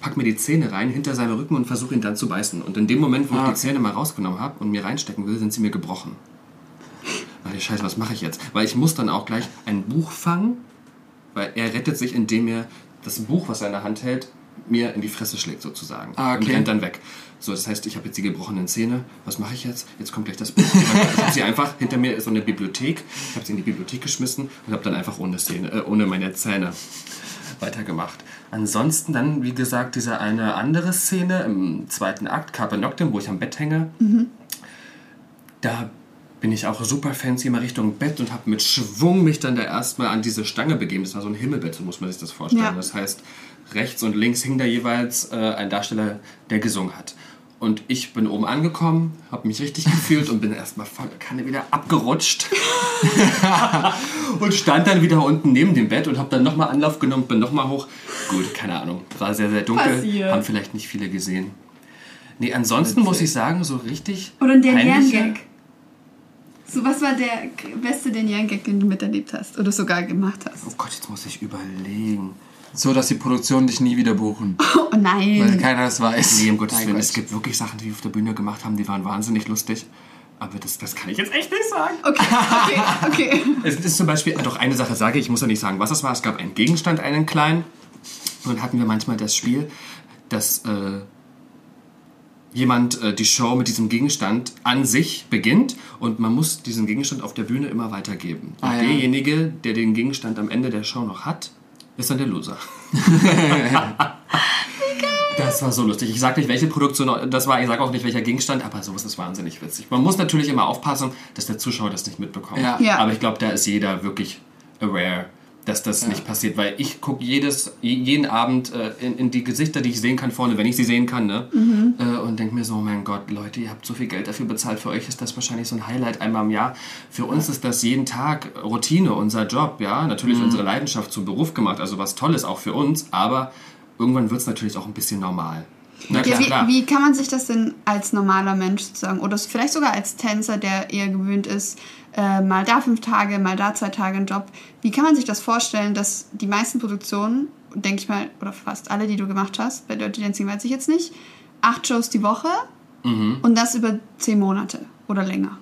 pack mir die Zähne rein hinter seinen Rücken und versuche ihn dann zu beißen. Und in dem Moment, wo
Ah,
ich die Zähne mal rausgenommen habe und mir reinstecken will, sind sie mir gebrochen. Ach, Scheiße, was mache ich jetzt? Weil ich muss dann auch gleich ein Buch fangen, weil er rettet sich, indem er das Buch, was er in der Hand hält, mir in die Fresse schlägt sozusagen.
Ah, okay.
Und rennt dann weg. So, das heißt, ich habe jetzt die gebrochenen Zähne. Was mache ich jetzt? Jetzt kommt gleich das Buch. Ich habe sie einfach, hinter mir ist so eine Bibliothek. Ich habe sie in die Bibliothek geschmissen und habe dann einfach ohne, Zähne, äh, ohne meine Zähne weitergemacht. Ansonsten dann, wie gesagt, diese eine andere Szene im zweiten Akt, Carpe Noctem, wo ich am Bett hänge. Da bin ich auch super fancy immer Richtung Bett und habe mit Schwung mich dann da erstmal an diese Stange begeben. Das war so ein Himmelbett, so muss man sich das vorstellen.
Ja.
Das heißt, rechts und links hing da jeweils äh, ein Darsteller, der gesungen hat. Und ich bin oben angekommen, habe mich richtig gefühlt und bin erstmal voll Kanne wieder abgerutscht. und stand dann wieder unten neben dem Bett und habe dann nochmal Anlauf genommen, bin nochmal hoch. Gut, keine Ahnung. War sehr, sehr dunkel.
Passiert.
Haben vielleicht nicht viele gesehen. Nee, ansonsten muss ich sagen, so richtig.
Oder der Jan-Gag. So, was war der beste Jan-Gag, den du miterlebt hast? Oder sogar gemacht hast?
Oh Gott, jetzt muss ich überlegen.
So, dass die Produktionen dich nie wieder buchen.
Oh
Weil
nein.
keiner das weiß.
Nee, um Gottes Willen,
Gott.
es gibt wirklich Sachen, die wir auf der Bühne gemacht haben, die waren wahnsinnig lustig. Aber das, das kann ich jetzt echt nicht sagen.
Okay, okay, okay.
Es ist zum Beispiel, doch eine Sache sage ich, ich muss ja nicht sagen, was es war. Es gab einen Gegenstand, einen kleinen. Und dann hatten wir manchmal das Spiel, dass äh, jemand äh, die Show mit diesem Gegenstand an sich beginnt und man muss diesen Gegenstand auf der Bühne immer weitergeben. Und
Ah, ja.
derjenige, der den Gegenstand am Ende der Show noch hat, ist dann der Loser. Das war so lustig. Ich sage nicht, welche Produktion das war, ich sage auch nicht, welcher Gegenstand, aber sowas ist wahnsinnig witzig. Man muss natürlich immer aufpassen, dass der Zuschauer das nicht mitbekommt.
Ja.
Ja.
Aber ich glaube, da ist jeder wirklich aware, dass das nicht passiert, weil ich gucke jedes, jeden Abend äh, in, in die Gesichter, die ich sehen kann vorne, wenn ich sie sehen kann, ne? Äh, und denke mir so, oh mein Gott, Leute, ihr habt so viel Geld dafür bezahlt, für euch ist das wahrscheinlich so ein Highlight einmal im Jahr. Für uns ist das jeden Tag Routine, unser Job, ja, natürlich unsere Leidenschaft zum Beruf gemacht, also was Tolles auch für uns, aber irgendwann wird es natürlich auch ein bisschen normal. Na
Ja,
klar,
wie,
klar.
wie kann man sich das denn als normaler Mensch sozusagen, oder vielleicht sogar als Tänzer, der eher gewöhnt ist, äh, mal da fünf Tage, mal da zwei Tage einen Job, wie kann man sich das vorstellen, dass die meisten Produktionen, denke ich mal, oder fast alle, die du gemacht hast, bei Dirty Dancing weiß ich jetzt nicht, acht Shows die Woche
Mhm.
und das über zehn Monate oder länger?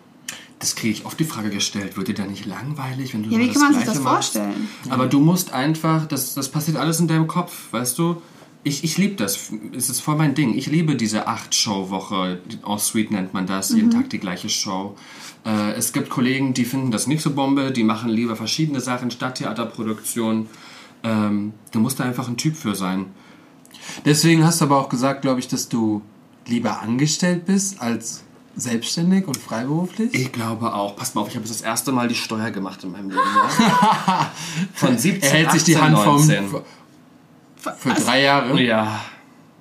Das kriege ich oft die Frage gestellt, wird dir da nicht langweilig, wenn du
Ja, wie kann man sich das
machst?
vorstellen?
Aber du musst einfach, das, das passiert alles in deinem Kopf, weißt du? Ich, ich liebe das, es ist voll mein Ding. Ich liebe diese Acht-Show-Woche, suite nennt man das,
Mhm.
jeden Tag die gleiche Show. Äh, es gibt Kollegen, die finden das nicht so Bombe, die machen lieber verschiedene Sachen, Stadttheaterproduktion. Ähm, du musst da einfach ein Typ für sein.
Deswegen hast du aber auch gesagt, glaube ich, dass du lieber angestellt bist als selbstständig und freiberuflich.
Ich glaube auch. Passt mal auf, ich habe das erste Mal die Steuer gemacht in meinem Leben. Von 17,
er hält sich die
18,
Hand vom,
19.
für drei Jahre.
Ja,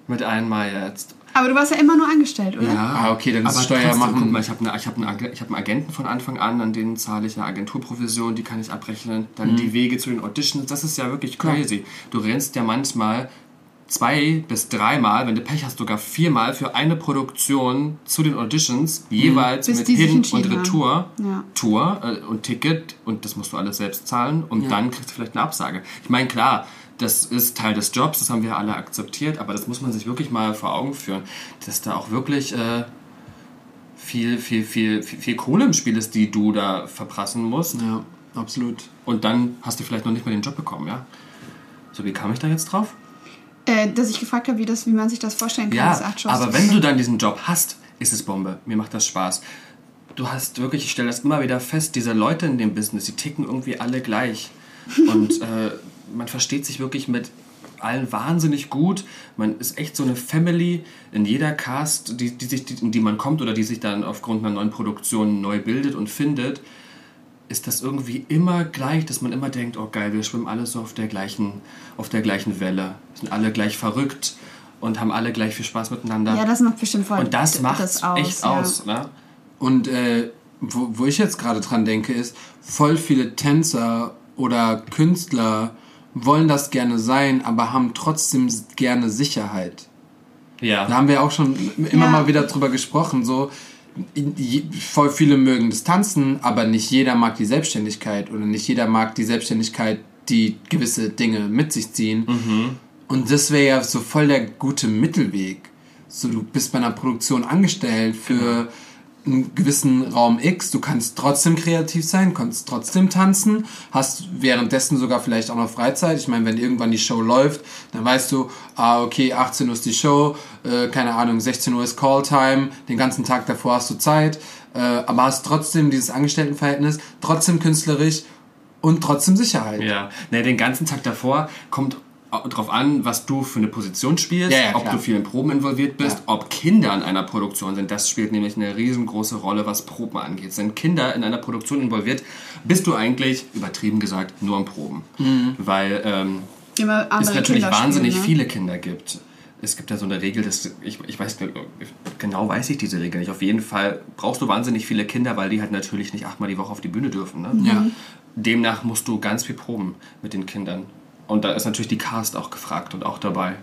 mit einmal jetzt.
Aber du warst ja immer nur angestellt, oder?
Ah, okay, dann ist
aber
Steuer
trotzdem,
machen-
Guck mal, ich habe eine, ich hab eine, ich hab einen Agenten von Anfang an, an denen zahle ich eine Agenturprovision, die kann ich abrechnen. Dann
Mhm.
die Wege zu den Auditions, das ist ja wirklich crazy. Du rennst ja manchmal zwei bis dreimal, wenn du Pech hast, sogar viermal für eine Produktion zu den Auditions, jeweils
Bis
mit Hin- und. Retour,
Ja.
Tour äh, und Ticket und das musst du alles selbst zahlen und dann kriegst du vielleicht eine Absage. Ich meine, klar, das ist Teil des Jobs, das haben wir alle akzeptiert, aber das muss man sich wirklich mal vor Augen führen, dass da auch wirklich äh, viel, viel, viel, viel, viel Kohle im Spiel ist, die du da verprassen musst.
Ja, absolut.
Und dann hast du vielleicht noch nicht mal den Job bekommen, ja? So, wie kam ich da jetzt drauf?
Äh, dass ich gefragt habe, wie, das, wie man sich das vorstellen kann,
Ja, aber wenn du dann diesen Job hast, ist es Bombe. Mir macht das Spaß. Du hast wirklich, ich stelle das immer wieder fest, diese Leute in dem Business, die ticken irgendwie alle gleich. Und äh, man versteht sich wirklich mit allen wahnsinnig gut. Man ist echt so eine Family in jeder Cast, die, die sich, die, in die man kommt oder die sich dann aufgrund einer neuen Produktion neu bildet und findet, ist das irgendwie immer gleich, dass man immer denkt, oh geil, wir schwimmen alle so auf der gleichen, auf der gleichen Welle. Sind alle gleich verrückt und haben alle gleich viel Spaß miteinander.
Ja, das macht bestimmt voll
und das macht
das aus,
echt
ja.
aus. Ne?
Und äh, wo, wo ich jetzt gerade dran denke, ist, voll viele Tänzer oder Künstler wollen das gerne sein, aber haben trotzdem gerne Sicherheit. Da
Ja.
haben wir auch schon immer
Ja.
mal wieder drüber gesprochen. So, voll viele mögen das Tanzen, aber nicht jeder mag die Selbstständigkeit oder nicht jeder mag die Selbstständigkeit, die gewisse Dinge mit sich ziehen. Und das wäre ja so voll der gute Mittelweg. So, du bist bei einer Produktion angestellt für einen gewissen Raum X, du kannst trotzdem kreativ sein, kannst trotzdem tanzen, hast währenddessen sogar vielleicht auch noch Freizeit. Ich meine, wenn irgendwann die Show läuft, dann weißt du, ah, okay, 18 Uhr ist die Show, äh, keine Ahnung, 16 Uhr ist Calltime, den ganzen Tag davor hast du Zeit, äh, aber hast trotzdem dieses Angestelltenverhältnis, trotzdem künstlerisch und trotzdem Sicherheit.
Ja, ne, den ganzen Tag davor kommt drauf an, was du für eine Position spielst,
Ja, ja,
ob du viel in Proben involviert bist,
Ja.
ob Kinder in einer Produktion sind. Das spielt nämlich eine riesengroße Rolle, was Proben angeht. Sind Kinder in einer Produktion involviert, bist du eigentlich, übertrieben gesagt, nur am Proben.
Mhm.
Weil ähm, es natürlich
Kinder
wahnsinnig
spielen, ne?
viele Kinder gibt. Es gibt ja so eine Regel, dass ich, ich weiß nicht, genau weiß ich diese Regel nicht. Auf jeden Fall brauchst du wahnsinnig viele Kinder, weil die halt natürlich nicht achtmal die Woche auf die Bühne dürfen. Ne?
Ja.
Demnach musst du ganz viel proben mit den Kindern. Und da ist natürlich die Cast auch gefragt und auch dabei.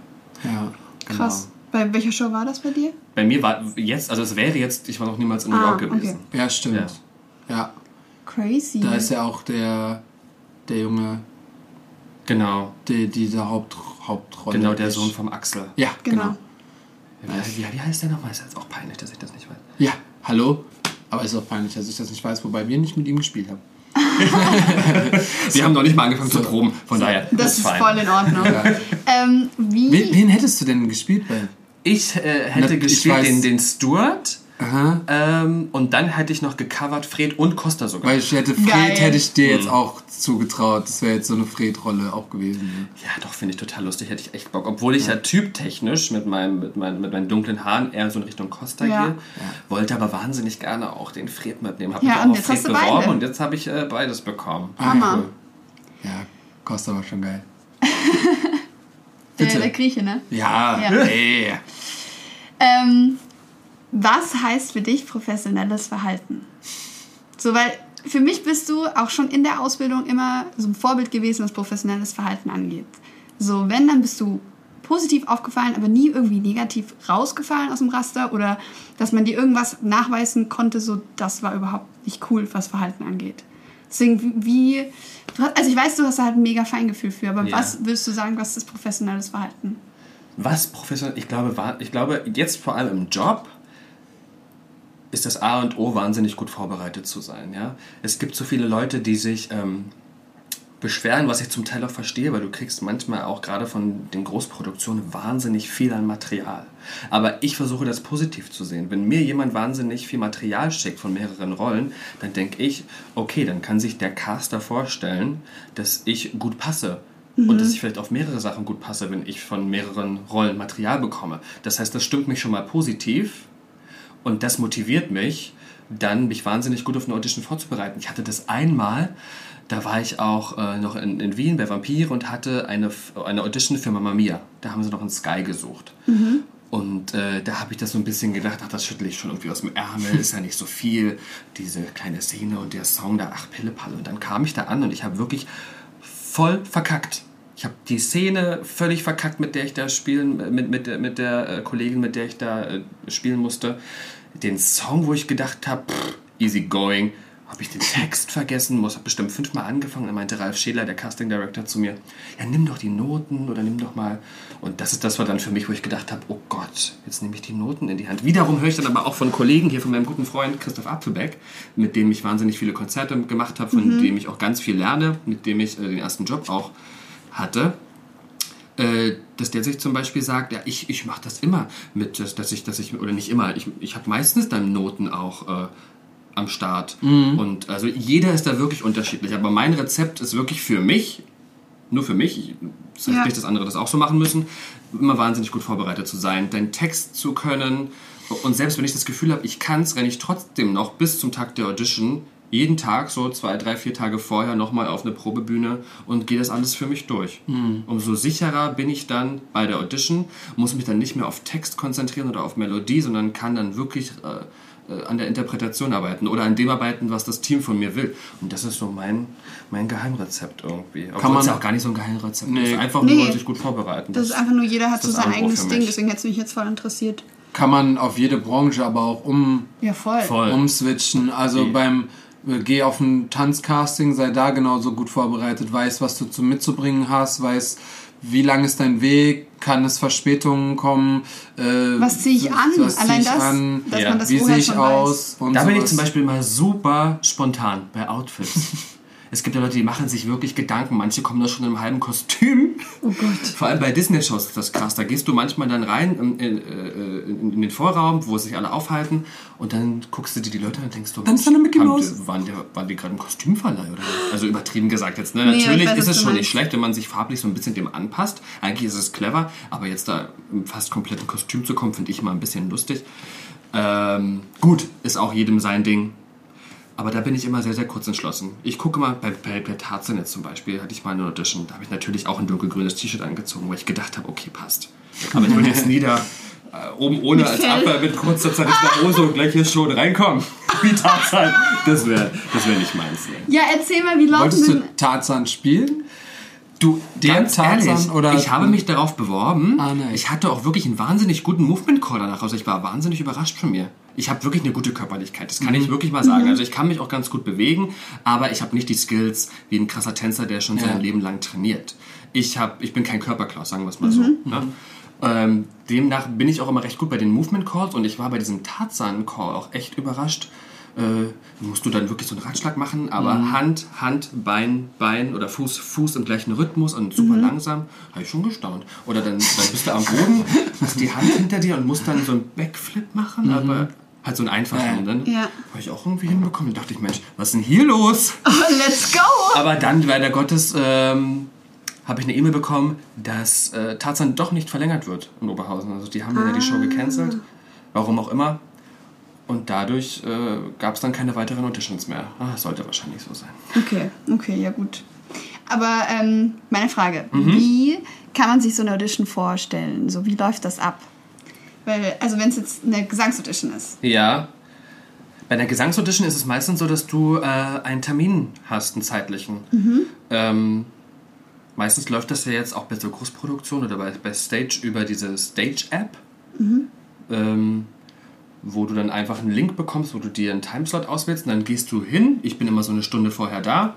Ja.
Krass. Bei welcher Show war das bei dir?
Bei mir war jetzt, also es wäre jetzt, ich war noch niemals in New
Ah,
York gewesen.
Ja, stimmt. Ja.
Crazy.
Da ist ja auch der, der Junge,
Genau,
die, diese Haupt, Hauptrolle.
genau der. Sohn vom Axel.
Ja,
genau.
genau.
Wie, wie, wie heißt der nochmal? Ist jetzt auch peinlich, dass ich das nicht weiß.
Ja, hallo. Aber ist auch peinlich, dass ich das nicht weiß, wobei wir nicht mit ihm gespielt haben.
Wir haben noch nicht mal angefangen zu proben, von daher
Das ist
fein.
voll in Ordnung. ähm, wie?
Wen, wen hättest du denn gespielt bei?
Ich äh, hätte
Na, ich
gespielt
weiß.
den, den Stuart. Ähm, und dann hätte ich noch gecovert Fred und Costa sogar.
Weil ich hätte Fred
Geil.
hätte ich dir
Mhm.
jetzt auch zugetraut. Das wäre jetzt so eine Fred-Rolle auch gewesen. Ne?
ja, doch, finde ich total lustig, hätte ich echt Bock. Obwohl ich ja, typtechnisch mit, meinem, mit, meinen, mit meinen dunklen Haaren eher so in Richtung Costa
Ja.
gehe, wollte aber wahnsinnig gerne auch den Fred mitnehmen. Hab
Ja,
mich auch
und
auf
jetzt
Fred
hast du
beworben
beide.
und jetzt habe ich äh, beides bekommen.
Hammer.
Cool.
Ja, Costa war schon geil.
der,
bitte.
der Grieche, ne?
Ja,
Ja.
ey.
Ähm, was heißt für dich professionelles Verhalten? So, weil für mich bist du auch schon in der Ausbildung immer so ein Vorbild gewesen, was professionelles Verhalten angeht. So, wenn, dann bist du positiv aufgefallen, aber nie irgendwie negativ rausgefallen aus dem Raster oder dass man dir irgendwas nachweisen konnte, so das war überhaupt nicht cool, was Verhalten angeht. Deswegen, wie, hast, also ich weiß, du hast da halt ein mega Feingefühl für, aber
Ja.
was würdest du sagen, was ist professionelles Verhalten?
Was professionell, ich glaube, ich glaube, jetzt vor allem im Job ist das A und O wahnsinnig gut vorbereitet zu sein. Ja? Es gibt so viele Leute, die sich ähm, beschweren, was ich zum Teil auch verstehe, weil du kriegst manchmal auch gerade von den Großproduktionen wahnsinnig viel an Material. Aber ich versuche das positiv zu sehen. Wenn mir jemand wahnsinnig viel Material schickt von mehreren Rollen, dann denke ich, okay, dann kann sich der Caster vorstellen, dass ich gut passe. Und dass ich vielleicht auf mehrere Sachen gut passe, wenn ich von mehreren Rollen Material bekomme. Das heißt, das stimmt mich schon mal positiv und das motiviert mich, dann mich wahnsinnig gut auf eine Audition vorzubereiten. Ich hatte das einmal, da war ich auch äh, noch in, in Wien bei Vampire und hatte eine, eine Audition für Mamma Mia. Da haben sie noch einen Sky gesucht. Und äh, da habe ich das so ein bisschen gedacht, ach, das schüttle ich schon irgendwie aus dem Ärmel, ist ja nicht so viel. Diese kleine Szene und der Song da, ach, Pillepalle. Und dann kam ich da an und ich habe wirklich voll verkackt. Ich habe die Szene völlig verkackt, mit der ich da spielen, mit, mit, mit der äh, Kollegin, mit der ich da äh, spielen musste. Den Song, wo ich gedacht habe, easy going, habe ich den Text vergessen, muss hab bestimmt fünfmal angefangen. Dann meinte Ralf Scheler, der Casting Director, zu mir, ja, nimm doch die Noten oder nimm doch mal. Und das ist das war dann für mich, wo ich gedacht habe, oh Gott, jetzt nehme ich die Noten in die Hand. Wiederum höre ich dann aber auch von Kollegen hier, von meinem guten Freund Christoph Apfelbeck, mit dem ich wahnsinnig viele Konzerte gemacht habe, von dem ich auch ganz viel lerne, mit dem ich äh, den ersten Job auch hatte dass der sich zum Beispiel sagt, ja, ich, ich mache das immer mit, dass, dass ich, dass ich, oder nicht immer, ich, ich habe meistens dann Noten auch äh, am Start. Und also jeder ist da wirklich unterschiedlich. Aber mein Rezept ist wirklich für mich, nur für mich, ich, das heißt
Ja.
nicht, dass andere das auch so machen müssen, immer wahnsinnig gut vorbereitet zu sein, deinen Text zu können. Und selbst wenn ich das Gefühl habe, ich kann es, renne ich trotzdem noch bis zum Tag der Audition jeden Tag, so zwei, drei, vier Tage vorher, nochmal auf eine Probebühne und gehe das alles für mich durch. Umso sicherer bin ich dann bei der Audition, muss mich dann nicht mehr auf Text konzentrieren oder auf Melodie, sondern kann dann wirklich äh, äh, an der Interpretation arbeiten oder an dem arbeiten, was das Team von mir will. Und das ist so mein, mein Geheimrezept irgendwie. Obwohl
man-
ja auch gar nicht so ein Geheimrezept
Nee.
ist. Einfach
Nee.
nur sich gut vorbereiten.
Das ist einfach nur, jeder hat
das
so sein eigenes Ding, deswegen hätte es mich jetzt voll interessiert.
Kann man auf jede Branche aber auch um,
Ja, voll.
Voll.
umswitchen. Also
Die-
beim Geh auf ein Tanzcasting, sei da genauso gut vorbereitet, weiß, was du zu mitzubringen hast, weiß, wie lang ist dein Weg, kann es Verspätungen kommen. Äh,
Was ziehe ich an?
Was
Allein
ich
das,
an,
dass
Ja.
man das
wie sehe ich aus und
Da bin ich
sowas.
zum Beispiel immer super spontan bei Outfits. es gibt ja Leute, die machen sich wirklich Gedanken. Manche kommen da schon in einem halben Kostüm
Oh Gott.
Vor allem bei Disney-Shows ist das krass. Da gehst du manchmal dann rein in, in, äh, in, in den Vorraum, wo sich alle aufhalten, und dann guckst du dir die Leute an und denkst du,
Dann ist da eine Mickey Mouse.
Waren, die, waren die gerade im Kostümverleih oder? Also übertrieben gesagt jetzt. Ne?
Nee,
Natürlich
weiß,
ist es schon nicht schlecht, wenn man sich farblich so ein bisschen dem anpasst. Eigentlich ist es clever, aber jetzt da im fast kompletten Kostüm zu kommen, finde ich mal ein bisschen lustig. Ähm, gut, ist auch jedem sein Ding. Aber da bin ich immer sehr, sehr kurz entschlossen. Ich gucke mal, bei, bei, bei Tarzan jetzt zum Beispiel, hatte ich mal eine Audition. Da habe ich natürlich auch ein dunkelgrünes T-Shirt angezogen, weil ich gedacht habe, okay, passt. Aber ich würde jetzt nie da äh, oben ohne als. Abwehr mit kurzer Zeit nach Hose und gleich hier schon reinkommen. Wie Tarzan. Das wäre das wär nicht meins. Ne?
Ja, erzähl mal, wie lauten
Wolltest du Tarzan spielen?
Du,
Der
ganz
Tarzan
ehrlich,
oder-
ich habe mich darauf beworben.
Ah, nice.
Ich hatte auch wirklich einen wahnsinnig guten Movement Call danach. Also ich war wahnsinnig überrascht von mir. Ich habe wirklich eine gute Körperlichkeit. Das kann
Mhm.
ich wirklich mal sagen. Also ich kann mich auch ganz gut bewegen, aber ich habe nicht die Skills wie ein krasser Tänzer, der schon
Ja.
sein Leben lang trainiert. Ich, hab, ich bin kein Körperklaus, sagen wir es mal so.
Mhm.
Ne? Ähm, demnach bin ich auch immer recht gut bei den Movement Calls und ich war bei diesem Tarzan Call auch echt überrascht. Äh, musst du dann wirklich so einen Ratschlag machen, aber
Mhm.
Hand, Hand, Bein, Bein oder Fuß, Fuß im gleichen Rhythmus und
Mhm.
super langsam. Habe ich schon gestaunt. Oder dann, dann bist du am Boden, hast die Hand hinter dir und musst dann so einen Backflip machen, aber halt so einen einfachen.
Mhm.
Dann
Ja.
habe ich auch irgendwie hinbekommen. Da dachte ich, Mensch, was ist denn hier los?
Oh, let's go!
Aber dann, leider Gottes, ähm, habe ich eine E-Mail bekommen, dass äh, Tarzan doch nicht verlängert wird in Oberhausen. Also die haben dann ja die Show gecancelt. Warum auch immer. Und dadurch äh, gab es dann keine weiteren Auditions mehr. Ah, sollte wahrscheinlich so sein.
Okay, okay, ja gut. Aber ähm, meine Frage,
Mhm.
wie kann man sich so eine Audition vorstellen? So, wie läuft das ab? Weil, also wenn es jetzt eine Gesangsaudition ist.
Ja. Bei der Gesangsaudition ist es meistens so, dass du äh, einen Termin hast, einen zeitlichen. Ähm, meistens läuft das ja jetzt auch bei so Großproduktionen oder bei, bei Stage über diese Stage-App, ähm, wo du dann einfach einen Link bekommst, wo du dir einen Timeslot auswählst und dann gehst du hin. Ich bin immer so eine Stunde vorher da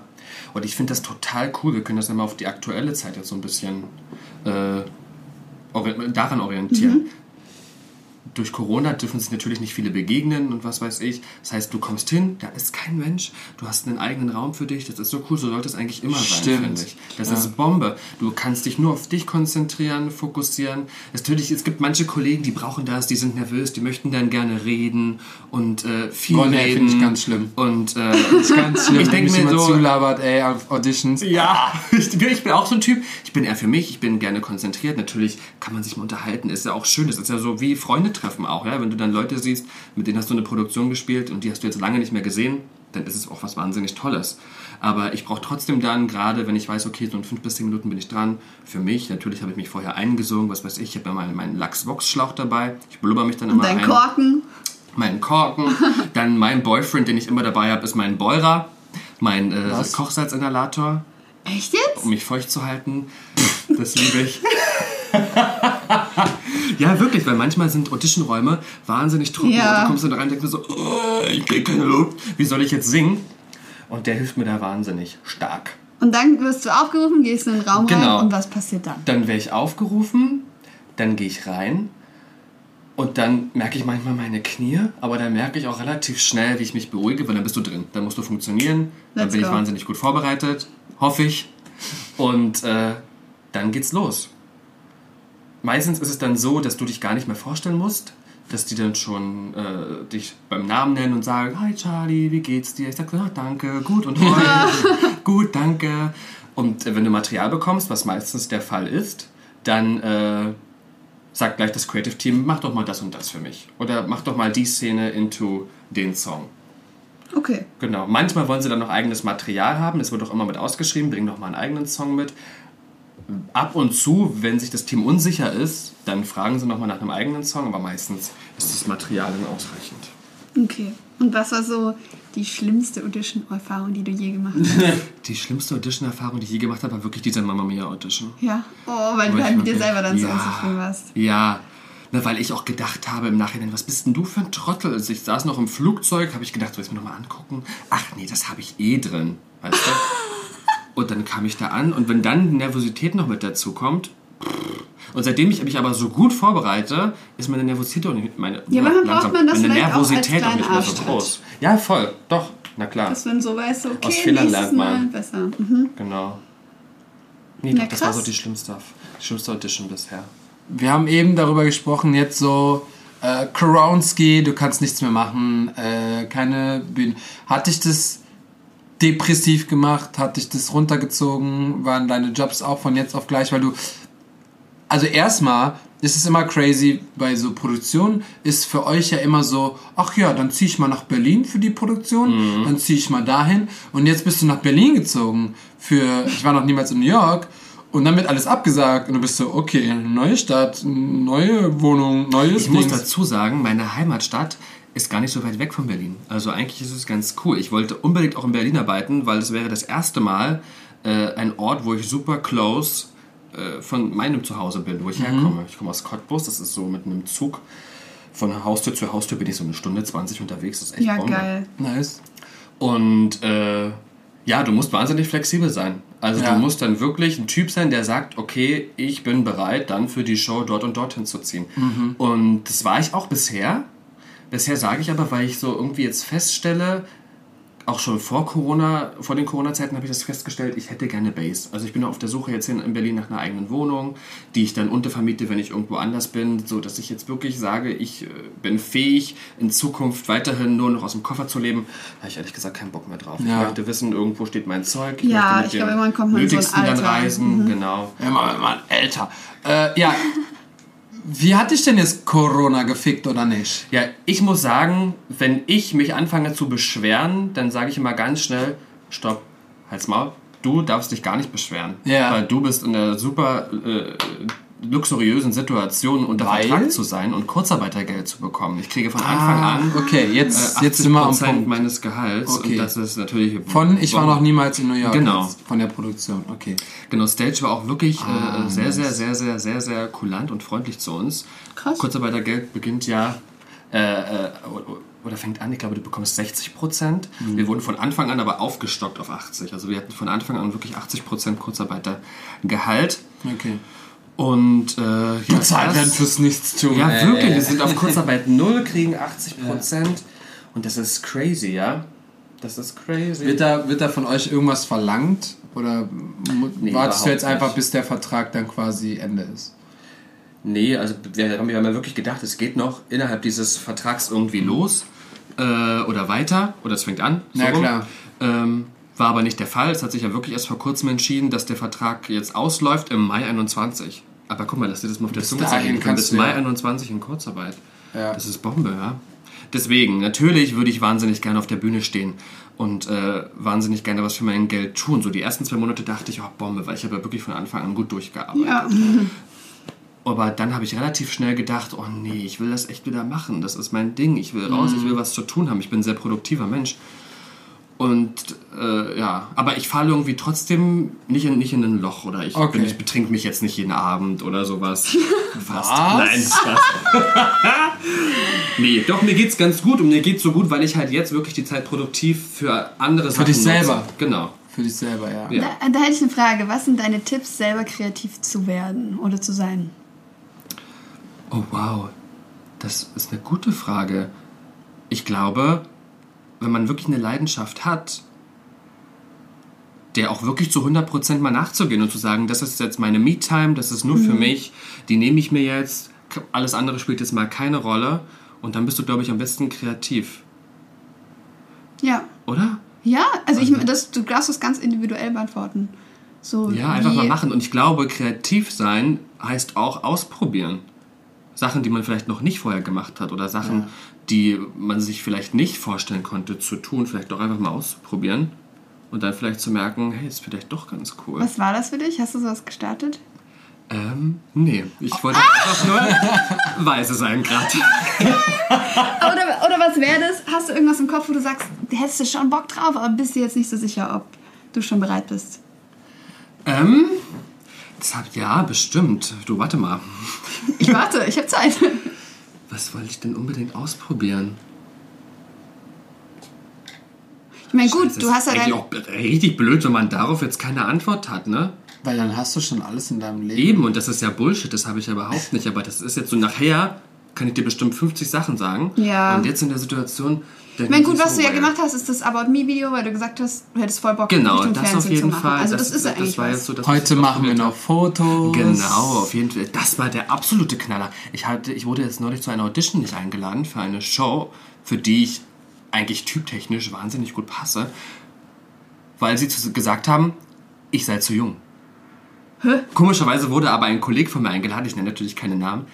und ich finde das total cool. Wir können das immer auf die aktuelle Zeit jetzt so ein bisschen äh, daran orientieren durch Corona dürfen sich natürlich nicht viele begegnen und was weiß ich. Das heißt, du kommst hin, da ist kein Mensch, du hast einen eigenen Raum für dich. Das ist so cool, so sollte es eigentlich immer sein,
Stimmt.
finde ich. Das
Ja.
ist Bombe. Du kannst dich nur auf dich konzentrieren, fokussieren. Natürlich, es gibt manche Kollegen, die brauchen das, die sind nervös, die möchten dann gerne reden und äh, viel
Boah, nee,
reden.
finde ich ganz schlimm.
Und äh,
Das ist ganz schlimm,
Ich denk
wenn
mir so-
zulabert, ey, auf Auditions.
ja, ich, ich bin auch so ein Typ. Ich bin eher für mich, ich bin gerne konzentriert. Natürlich kann man sich mal unterhalten, ist ja auch schön. Das ist ja so wie Freunde treffen auch, ja. Wenn du dann Leute siehst, mit denen hast du eine Produktion gespielt und die hast du jetzt lange nicht mehr gesehen, dann ist es auch was wahnsinnig Tolles. Aber ich brauche trotzdem dann, gerade wenn ich weiß, okay, so in fünf bis zehn Minuten bin ich dran, für mich, natürlich habe ich mich vorher eingesungen, was weiß ich, ich habe ja meinen, meinen Lachs-Vox-Schlauch dabei. Ich blubber mich dann
Und
immer
dein
ein
Korken.
meinen Korken. Dann mein Boyfriend, den ich immer dabei habe, ist mein Beurer, mein äh? Kochsalzinhalator,
Echt jetzt?
um mich feucht zu halten. Das liebe ich. ja, wirklich, weil manchmal sind Auditionräume wahnsinnig trocken
Ja.
und du kommst dann rein und denkst so, oh, ich krieg keine Luft. Wie soll ich jetzt singen? Und der hilft mir da wahnsinnig stark.
Und dann wirst du aufgerufen, gehst in den Raum
Genau.
rein und was passiert dann?
Dann werde ich aufgerufen, dann gehe ich rein und dann merke ich manchmal meine Knie, aber dann merke ich auch relativ schnell, wie ich mich beruhige, weil dann bist du drin. Dann musst du funktionieren, dann
Let's
bin ich
go.
wahnsinnig gut vorbereitet, hoffe ich. Und äh, dann geht's los. Meistens ist es dann so, dass du dich gar nicht mehr vorstellen musst, dass die dann schon äh, dich beim Namen nennen und sagen, hi Charlie, wie geht's dir? Ich sage, ah, danke, gut und euch? gut, danke. Und äh, wenn du Material bekommst, was meistens der Fall ist, dann äh, sagt gleich das Creative Team, mach doch mal das und das für mich. Oder mach doch mal die Szene into den Song.
Okay.
Genau. Manchmal wollen sie dann noch eigenes Material haben. Es wird auch immer mit ausgeschrieben. Bring doch mal einen eigenen Song mit. Ab und zu, wenn sich das Team unsicher ist, dann fragen sie nochmal nach einem eigenen Song. Aber meistens ist das Material dann ausreichend.
Okay. Und was war so die schlimmste Audition-Erfahrung, die du je gemacht hast?
Die schlimmste Audition-Erfahrung, die ich je gemacht habe, war wirklich diese Mamma Mia Audition.
ja. Oh, weil
Wo
du halt mit dir selber dann so
Ja.
unzufrieden warst.
Ja, na, weil ich auch gedacht habe im Nachhinein, was bist denn du für ein Trottel? Also ich saß noch im Flugzeug, habe ich gedacht, soll ich es mir nochmal angucken? Ach nee, das habe ich eh drin, weißt du? Und dann kam ich da an und wenn dann Nervosität noch mit dazu kommt, und seitdem ich mich aber so gut vorbereite, ist meine Nervosität auch nicht meine
Ja, man das
meine
auch
Nervosität auch
kleinen
nicht mehr so groß. Ja, voll, doch, na klar.
Dass man so weißt, so, okay,
Aus Fehlern lernt man.
Besser. Mhm.
Genau. Nee, doch, das war so die schlimmste, die schlimmste Audition bisher.
Wir haben eben darüber gesprochen, jetzt so äh, Koronski, du kannst nichts mehr machen, äh, keine Bühne. Hat dich das depressiv gemacht? Hat dich das runtergezogen? Waren deine Jobs auch von jetzt auf gleich? Weil du, also erstmal ist es immer crazy bei so Produktionen, ist für euch ja immer so, ach ja, dann ziehe ich mal nach Berlin für die Produktion, dann ziehe ich mal dahin und jetzt bist du nach Berlin gezogen für, ich war noch niemals in New York und dann wird alles abgesagt und du bist so, okay, neue Stadt, neue Wohnung, neues
Ich muss
Dings.
dazu sagen, meine Heimatstadt ist gar nicht so weit weg von Berlin. Also eigentlich ist es ganz cool. Ich wollte unbedingt auch in Berlin arbeiten, weil es wäre das erste Mal äh, ein Ort, wo ich super close äh, von meinem Zuhause bin, wo ich herkomme. Ich komme aus Cottbus, das ist so mit einem Zug von Haustür zu Haustür bin ich so eine Stunde 20 unterwegs. Das ist echt
Ja,
Bombe.
geil.
Nice.
Und äh, ja, du musst wahnsinnig flexibel sein. Also
Ja.
du musst dann wirklich ein Typ sein, der sagt, okay, ich bin bereit, dann für die Show dort und dorthin zu ziehen. Und das war ich auch bisher. Bisher sage ich aber, weil ich so irgendwie jetzt feststelle, auch schon vor Corona, vor den Corona-Zeiten habe ich das festgestellt, ich hätte gerne Base. Also ich bin auf der Suche jetzt in in Berlin nach einer eigenen Wohnung, die ich dann untervermiete, wenn ich irgendwo anders bin, so dass ich jetzt wirklich sage, ich äh, bin fähig, in Zukunft weiterhin nur noch aus dem Koffer zu leben. Da habe ich ehrlich gesagt keinen Bock mehr drauf.
Ja.
Ich möchte wissen, irgendwo steht mein Zeug. Ich
Ja,
möchte
ich
dem
glaube, irgendwann kommt man so ein
Nötigsten dann
Alter. Mhm.
reisen, genau.
Immer, immer älter. Äh, ja. Wie hat dich denn jetzt Corona gefickt oder nicht?
Ja, ich muss sagen, wenn ich mich anfange zu beschweren, dann sage ich immer ganz schnell, stopp, halt's Maul, du darfst dich gar nicht beschweren.
Ja.
Weil du bist in der super äh, luxuriösen Situation, unter
Weil?
Vertrag zu sein und Kurzarbeitergeld zu bekommen. Ich kriege von Anfang an
Okay,
äh,
jetzt,
80
jetzt sind wir am Punkt.
meines Gehalts
Okay.
und das ist natürlich...
Von Ich war noch niemals in New York.
Genau.
jetzt, Von der Produktion, okay.
Genau, Stage war auch wirklich
Ah,
äh, sehr, sehr, sehr, sehr, sehr, sehr kulant und freundlich zu uns.
Krass.
Kurzarbeitergeld beginnt ja äh, äh, oder fängt an, ich glaube, du bekommst 60 Prozent.
Mhm.
Wir wurden von Anfang an aber aufgestockt auf 80. Also wir hatten von Anfang an wirklich 80 Prozent Kurzarbeitergehalt.
Okay.
Und äh, ja,
Bezahlt werden fürs Nichtstun.
Ja,
Äh,
wirklich. Wir sind auf Kurzarbeit null, kriegen 80 Prozent. Und das ist crazy, ja? Das ist crazy.
Wird da, wird da von euch irgendwas verlangt? Oder
Nee,
wartest du jetzt einfach,
nicht.
bis der Vertrag dann quasi Ende ist?
Nee, also wir haben wir haben ja wirklich gedacht, es geht noch innerhalb dieses Vertrags irgendwie los äh, oder weiter oder es fängt an.
Na
rum.
klar.
Ähm, war aber nicht der Fall. Es hat sich ja wirklich erst vor kurzem entschieden, dass der Vertrag jetzt ausläuft im Mai 21. Aber guck mal, lass dir das mal auf der Zunge zergehen.
kannst
Bis Mai
ja-
21 in Kurzarbeit.
Ja.
Das ist Bombe, ja. Deswegen, natürlich würde ich wahnsinnig gerne auf der Bühne stehen und äh, wahnsinnig gerne was für mein Geld tun. So die ersten zwei Monate dachte ich, oh Bombe, weil ich habe ja wirklich von Anfang an gut durchgearbeitet.
Ja.
Aber dann habe ich relativ schnell gedacht, oh nee, ich will das echt wieder machen. Das ist mein Ding. Ich will raus, ich will was zu tun haben. Ich bin ein sehr produktiver Mensch. Und äh, ja, aber ich falle irgendwie trotzdem nicht in, nicht in ein Loch oder ich,
Okay.
bin, ich betrink mich jetzt nicht jeden Abend oder sowas. Fast.
Was?
Nein, Spaß. nee, doch, mir geht's ganz gut und mir geht's so gut, weil ich halt jetzt wirklich die Zeit produktiv für andere Sachen
dich
nutze.
selber.
Genau.
Für dich selber, ja.
Ja.
Da, da hätte ich eine Frage. Was sind deine Tipps, selber kreativ zu werden oder zu sein?
Oh wow, das ist eine gute Frage. Ich glaube, wenn man wirklich eine Leidenschaft hat, der auch wirklich zu 100% mal nachzugehen und zu sagen, das ist jetzt meine Me-Time, das ist nur für mich, die nehme ich mir jetzt, alles andere spielt jetzt mal keine Rolle und dann bist du, glaube ich, am besten kreativ,
Ja.
oder?
Ja, also ich, das, du darfst das ganz individuell beantworten. So
Ja, einfach mal machen. Und ich glaube, kreativ sein heißt auch ausprobieren. Sachen, die man vielleicht noch nicht vorher gemacht hat oder Sachen, die man sich vielleicht nicht vorstellen konnte zu tun, vielleicht auch einfach mal auszuprobieren und dann vielleicht zu merken, hey, ist vielleicht doch ganz cool.
Was war das für dich? Hast du sowas gestartet?
Ähm, nee, ich wollte einfach nur weise sein gerade.
Oder, oder was wäre das? Hast du irgendwas im Kopf, wo du sagst, hättest du schon Bock drauf, aber bist dir jetzt nicht so sicher, ob du schon bereit bist?
ähm, das hat, ja, bestimmt. Du, warte mal.
Ich warte, ich habe Zeit.
Was wollte ich denn unbedingt ausprobieren?
Ich meine, gut, du hast ja dein...
auch richtig blöd, wenn man darauf jetzt keine Antwort hat, ne?
Weil dann hast du schon alles in deinem Leben.
Eben, und das ist ja Bullshit, das habe ich ja überhaupt nicht. Aber das ist jetzt so nachher, kann ich dir bestimmt 50 Sachen sagen.
Ja.
Und jetzt in der Situation,
Ich meine, gut, was du ja gemacht hast, ist das About Me Video, weil du gesagt hast, du hättest voll Bock,
Genau,
Richtung
das auf
Fernsehen
jeden
zu machen.
Fall.
Also das, ist ja eigentlich
war
was.
jetzt so, das, was
Heute machen wir noch. Fotos.
Genau, auf jeden Fall. Das war der absolute Knaller. Ich, hatte, ich wurde jetzt neulich zu einer Audition nicht eingeladen für eine Show, für die ich eigentlich typtechnisch wahnsinnig gut passe, weil sie zu, gesagt haben, ich sei zu jung. Komischerweise wurde aber ein Kollege von mir eingeladen, ich nenne natürlich keine Namen,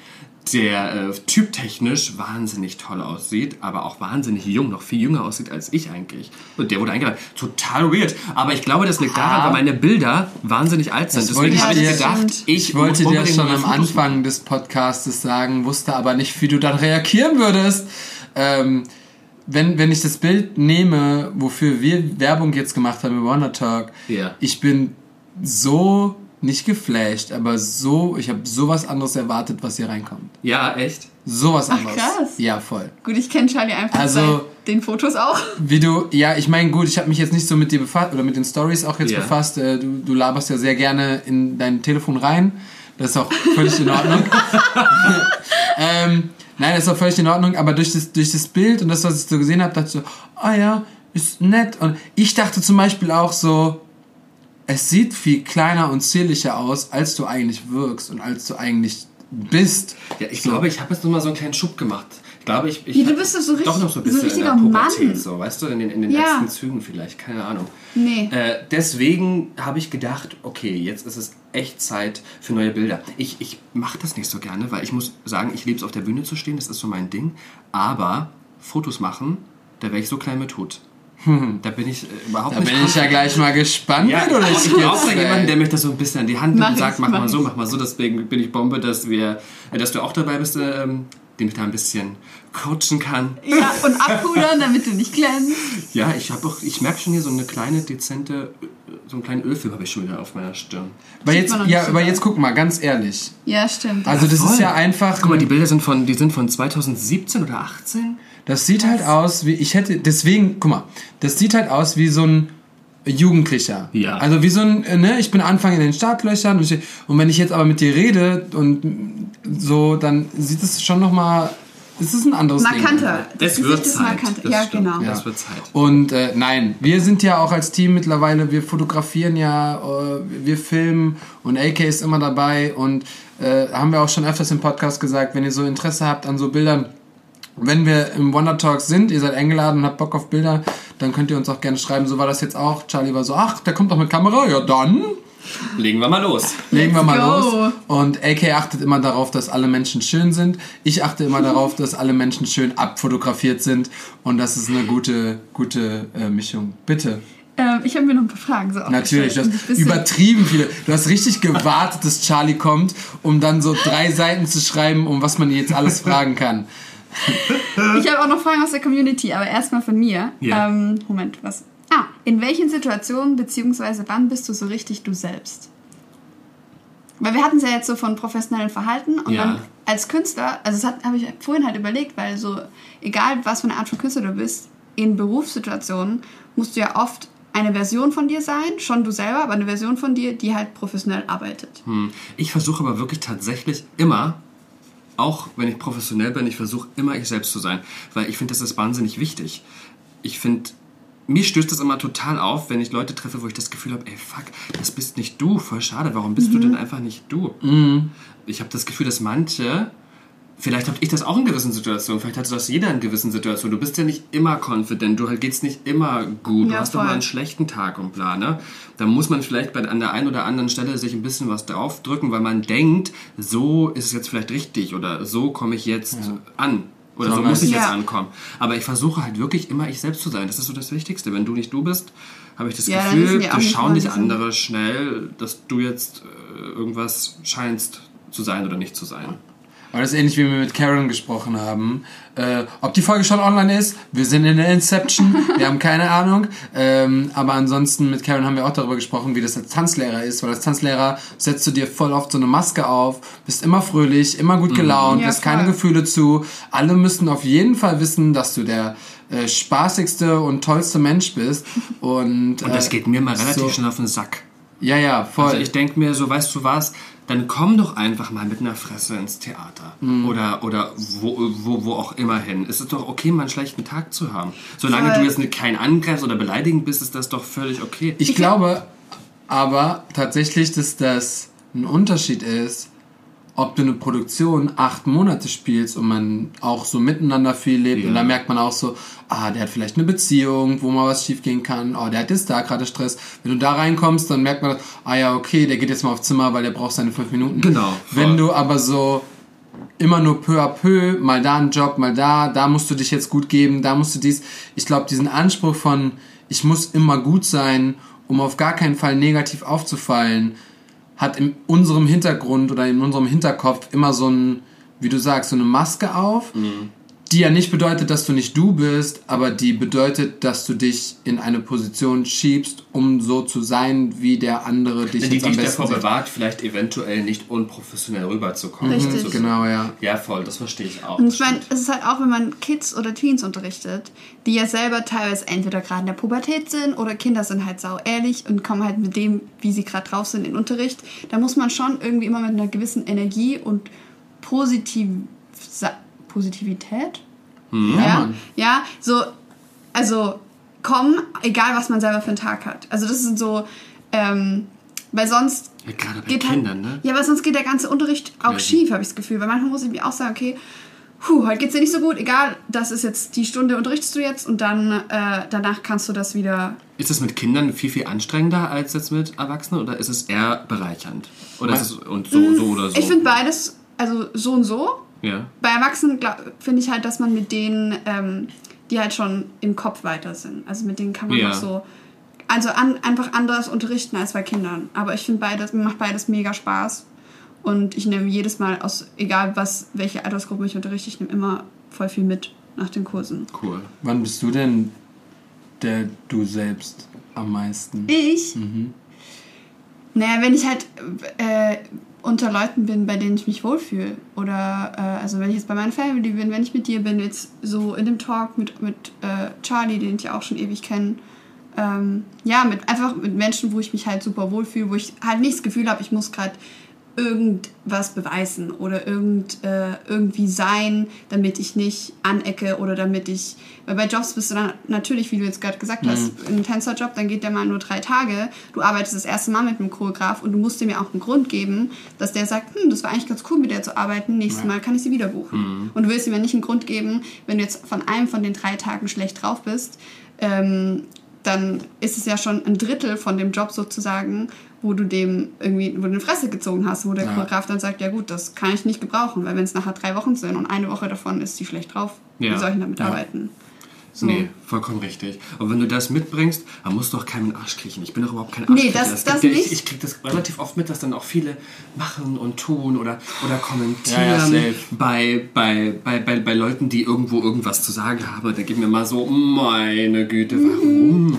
der äh, typtechnisch wahnsinnig toll aussieht, aber auch wahnsinnig jung, noch viel jünger aussieht als ich eigentlich. Und der wurde eingeladen. Total weird. Aber ich glaube, das liegt daran, weil meine Bilder wahnsinnig alt sind.
Das
Deswegen
ich
habe ich
dir-
gedacht, ich,
Ich wollte dir schon am Anfang des Podcastes sagen, wusste aber nicht, wie du dann reagieren würdest. Ähm, wenn, wenn ich das Bild nehme, wofür wir Werbung jetzt gemacht haben im Wonder Talk,
Ja.
ich bin so nicht geflasht, aber so, ich habe sowas anderes erwartet, was hier reinkommt.
Ja, echt?
Sowas
Ach,
anderes.
krass.
Ja, voll.
Gut, ich kenne Charlie einfach
Also-
seit den Fotos auch.
Wie du, ja, ich meine, gut, ich habe mich jetzt nicht so mit dir befasst oder mit den Stories auch jetzt
Ja.
befasst. Äh, Du, du laberst ja sehr gerne in dein Telefon rein. Das ist auch völlig in Ordnung. ähm, nein, das ist auch völlig in Ordnung, aber durch das, durch das Bild und das, was ich so gesehen habe, dachte ich so, ah ja, ist nett. Und ich dachte zum Beispiel auch so, es sieht viel kleiner und zierlicher aus, als du eigentlich wirkst und als du eigentlich bist.
Ja, ich
So.
glaube, ich habe jetzt nur mal so einen kleinen Schub gemacht. Ich glaube, ich, ich
Ja, du bist doch so richtig-
doch noch so ein
so
bisschen
richtiger
in der Pubertät,
Mann.
so, weißt du, in den, in den
Ja.
letzten Zügen vielleicht, keine Ahnung.
Nee.
Äh, deswegen habe ich gedacht, okay, jetzt ist es echt Zeit für neue Bilder. Ich, ich mache das nicht so gerne, weil ich muss sagen, ich liebe es auf der Bühne zu stehen, das ist so mein Ding. Aber Fotos machen, da wäre ich so klein mit Hut. Da bin ich äh, überhaupt
Da
nicht
bin ich ja gleich mal gespannt,
ja,
das
ich brauche da
jetzt,
jemanden, der mich das so ein bisschen an die Hand nimmt und sagt, mach,
mach
mal so, mach mal so. Deswegen bin ich Bombe, dass wir, äh, dass du auch dabei bist, ähm, den ich da ein bisschen coachen kann.
Ja, und abpudern, damit du nicht glänzt.
Ja, ich habe auch, ich merke schon hier so eine kleine dezente, äh, so einen kleinen Ölfilm habe ich schon wieder auf meiner Stirn.
Aber jetzt, ja, aber jetzt guck mal, ganz ehrlich.
Ja, stimmt.
Also das
Voll.
ist ja einfach.
Guck mal, die Bilder sind von, die sind von 2017 oder 18.
Das sieht halt aus wie, ich hätte, deswegen, guck mal, das sieht halt aus wie so ein Jugendlicher.
Ja.
Also wie so ein, äh, ne, ich bin Anfang in den Startlöchern und, ich, und wenn ich jetzt aber mit dir rede und so, dann sieht es schon nochmal, es ist ein anderes Ding.
Markanter. Das
Es
Gesicht
wird
ist
Zeit.
markanter.
Das
Ja,
stimmt.
genau.
Ja.
Ja.
Das wird Zeit.
Und äh, nein, wir sind ja auch als Team mittlerweile, wir fotografieren ja, äh, wir filmen und AK ist immer dabei und äh, haben wir auch schon öfters im Podcast gesagt, wenn ihr so Interesse habt an so Bildern, wenn wir im Wonder Talks sind, ihr seid eingeladen und habt Bock auf Bilder, dann könnt ihr uns auch gerne schreiben. So war das jetzt auch. Charlie war so, ach, der kommt doch mit Kamera, ja dann
Legen wir mal los.
legen wir mal
go.
los. Und AK achtet immer darauf, dass alle Menschen schön sind. Ich achte immer darauf, dass alle Menschen schön abfotografiert sind. Und das ist eine gute, gute äh, Mischung. Bitte.
Ähm, ich habe mir noch ein paar Fragen so
Natürlich, du
um
hast übertrieben viele. Du hast richtig gewartet, dass Charlie kommt, um dann so drei Seiten zu schreiben, um was man jetzt alles fragen kann.
Ich habe auch noch Fragen aus der Community, aber erstmal von mir.
Ja.
Ähm, Moment, was? Ah, in welchen Situationen bzw. wann bist du so richtig du selbst? Weil wir hatten es ja jetzt so von professionellem Verhalten und
Ja.
dann als Künstler, also das habe ich vorhin halt überlegt, weil so, egal was für eine Art von Künstler du bist, in Berufssituationen musst du ja oft eine Version von dir sein, schon du selber, aber eine Version von dir, die halt professionell arbeitet.
Hm. Ich versuche aber wirklich tatsächlich immer, auch wenn ich professionell bin, ich versuche immer ich selbst zu sein, weil ich finde, das ist wahnsinnig wichtig. Ich finde, mir stößt das immer total auf, wenn ich Leute treffe, wo ich das Gefühl habe, ey, fuck, das bist nicht du, voll schade, warum bist du denn einfach nicht du? Ich habe das Gefühl, dass manche, vielleicht habe ich das auch in gewissen Situationen, vielleicht hat das jeder in gewissen Situationen, du bist ja nicht immer confident, du halt geht's nicht immer gut, du
Ja,
hast doch
voll.
mal einen schlechten Tag und bla, ne? Da muss man vielleicht bei, an der einen oder anderen Stelle sich ein bisschen was draufdrücken, weil man denkt, so ist es jetzt vielleicht richtig oder so komme ich jetzt an. Oder so
Sondern-
muss ich jetzt
Ja.
ankommen. Aber ich versuche halt wirklich immer ich selbst zu sein. Das ist so das Wichtigste. Wenn du nicht du bist, habe ich das
Ja,
Gefühl, da schauen dich andere schnell, dass du jetzt äh, irgendwas scheinst zu sein oder nicht zu sein.
Aber das ist ähnlich wie wir mit Karen gesprochen haben. Äh, ob die Folge schon online ist, wir sind in der Inception, wir haben keine Ahnung. Ähm, aber ansonsten mit Karen haben wir auch darüber gesprochen, wie das als Tanzlehrer ist. Weil als Tanzlehrer setzt du dir voll oft so eine Maske auf, bist immer fröhlich, immer gut gelaunt,
Ja,
lässt keine
voll.
Gefühle zu. Alle müssen auf jeden Fall wissen, dass du der äh, spaßigste und tollste Mensch bist. Und,
Und das
äh,
geht mir mal relativ
so-
schnell auf den Sack.
Ja, ja, voll.
Also ich denke mir so, weißt du was, dann komm doch einfach mal mit einer Fresse ins Theater.
Mhm.
Oder, oder wo, wo, wo auch immer hin. Es ist doch okay, mal einen schlechten Tag zu haben. Solange
Voll.
du jetzt nicht kein Angriff oder beleidigend bist, ist das doch völlig okay.
Ich glaube aber tatsächlich, dass das ein Unterschied ist, ob du eine Produktion acht Monate spielst und man auch so miteinander viel lebt
Ja.
und da merkt man auch so, ah, der hat vielleicht eine Beziehung, wo mal was schief gehen kann, oh, der hat jetzt da gerade Stress. Wenn du da reinkommst, dann merkt man, ah ja, okay, der geht jetzt mal aufs Zimmer, weil der braucht seine fünf Minuten.
Genau, voll.
Wenn du aber so immer nur peu à peu, mal da ein Job, mal da, da musst du dich jetzt gut geben, da musst du dies. Ich glaube, diesen Anspruch von, ich muss immer gut sein, um auf gar keinen Fall negativ aufzufallen, hat in unserem Hintergrund oder in unserem Hinterkopf immer so ein, wie du sagst, so eine Maske auf, die ja nicht bedeutet, dass du nicht du bist, aber die bedeutet, dass du dich in eine Position schiebst, um so zu sein, wie der andere dich
die
jetzt am
dich
besten
davor
sieht.
bewahrt, vielleicht eventuell nicht unprofessionell rüberzukommen.
Richtig.
So-
Genau, ja.
Ja, voll, das verstehe ich auch.
Und ich meine, es ist halt auch, wenn man Kids oder Teens unterrichtet, die ja selber teilweise entweder gerade in der Pubertät sind oder Kinder sind halt sau ehrlich und kommen halt mit dem, wie sie gerade drauf sind, in den Unterricht. Da muss man schon irgendwie immer mit einer gewissen Energie und Positiv Positivität
Ja,
ja, ja, so, also kommen, egal was man selber für einen Tag hat. Also das sind so, ähm, weil sonst
Ja, gerade bei
geht
Kindern,
halt,
ne?
ja, weil sonst geht der ganze Unterricht auch schief, habe ich das Gefühl. Weil manchmal muss ich mir auch sagen, okay, puh, heute geht's dir nicht so gut, egal, das ist jetzt die Stunde unterrichtest du jetzt und dann äh, danach kannst du das wieder.
Ist es mit Kindern viel, viel anstrengender als jetzt mit Erwachsenen oder ist es eher bereichernd? Oder ist es und so, so oder so?
Ich finde beides, also so und so.
Ja.
Bei Erwachsenen finde ich halt, dass man mit denen, ähm, die halt schon im Kopf weiter sind. Also mit denen kann man
Ja.
auch so, also an, einfach anders unterrichten als bei Kindern. Aber ich finde beides, mir macht beides mega Spaß. Und ich nehme jedes Mal aus, egal was, welche Altersgruppe ich unterrichte, ich nehme immer voll viel mit nach den Kursen.
Cool.
Wann bist du denn der du selbst am meisten?
Ich? Naja, wenn ich halt äh, unter Leuten bin, bei denen ich mich wohlfühle. Oder äh, also wenn ich jetzt bei meiner Family bin, wenn ich mit dir bin, jetzt so in dem Talk mit, mit äh, Charlie, den ich ja auch schon ewig kenne. Ähm, ja, mit einfach mit Menschen, wo ich mich halt super wohlfühle, wo ich halt nicht das Gefühl habe, ich muss gerade irgendwas beweisen oder irgend, äh, irgendwie sein, damit ich nicht anecke oder damit ich. Weil bei Jobs bist du dann natürlich, wie du jetzt gerade gesagt hast, in einem Tänzerjob, dann geht der mal nur drei Tage. Du arbeitest das erste Mal mit einem Choreograf und du musst dem ja auch einen Grund geben, dass der sagt, hm, das war eigentlich ganz cool, mit der zu arbeiten, nächstes Mal kann ich sie wieder buchen. Und du willst ihm ja nicht einen Grund geben, wenn du jetzt von einem von den drei Tagen schlecht drauf bist, ähm, dann ist es ja schon ein Drittel von dem Job sozusagen, wo du dem irgendwie, wo du eine Fresse gezogen hast, wo der
Ja.
Choreograf dann sagt, ja gut, das kann ich nicht gebrauchen, weil wenn es nachher drei Wochen sind und eine Woche davon ist die schlecht drauf,
Ja.
wie soll ich denn damit
Ja.
arbeiten? So.
Nee, vollkommen richtig. Und wenn du das mitbringst, dann musst du auch keinen Arsch kriechen. Ich bin doch überhaupt kein
Nee,
Arschkriecher.
das- das
ja,
nicht.
Ich, ich krieg das relativ oft mit, dass dann auch viele machen und tun oder, oder kommentieren
Ja, ja,
bei, bei, bei, bei, bei Leuten, die irgendwo irgendwas zu sagen haben. Dann geben wir mal so, meine Güte, warum?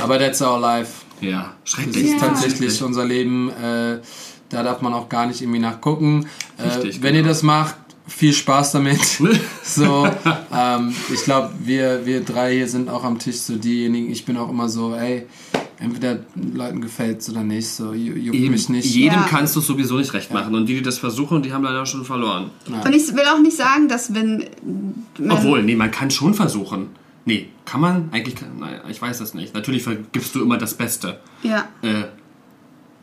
Aber that's our life.
Ja,
Das
schrecklich.
ist
Ja.
tatsächlich unser Leben. Äh, da darf man auch gar nicht irgendwie nachgucken.
Richtig,
äh, wenn ihr
genau.
das macht, viel Spaß damit. so, ähm, ich glaube, wir, wir drei hier sind auch am Tisch so diejenigen. Ich bin auch immer so, ey, entweder Leuten gefällt's oder nicht. So, ju- juckt
Eben,
mich nicht.
jedem
Ja.
kannst du es sowieso nicht recht machen. Und die, die das versuchen, die haben leider schon verloren.
Und ich will auch nicht sagen, dass wenn...
Obwohl, nee, man kann schon versuchen. Nee, kann man? Eigentlich naja, ich weiß das nicht. Natürlich gibst du immer das Beste.
Ja,
Äh,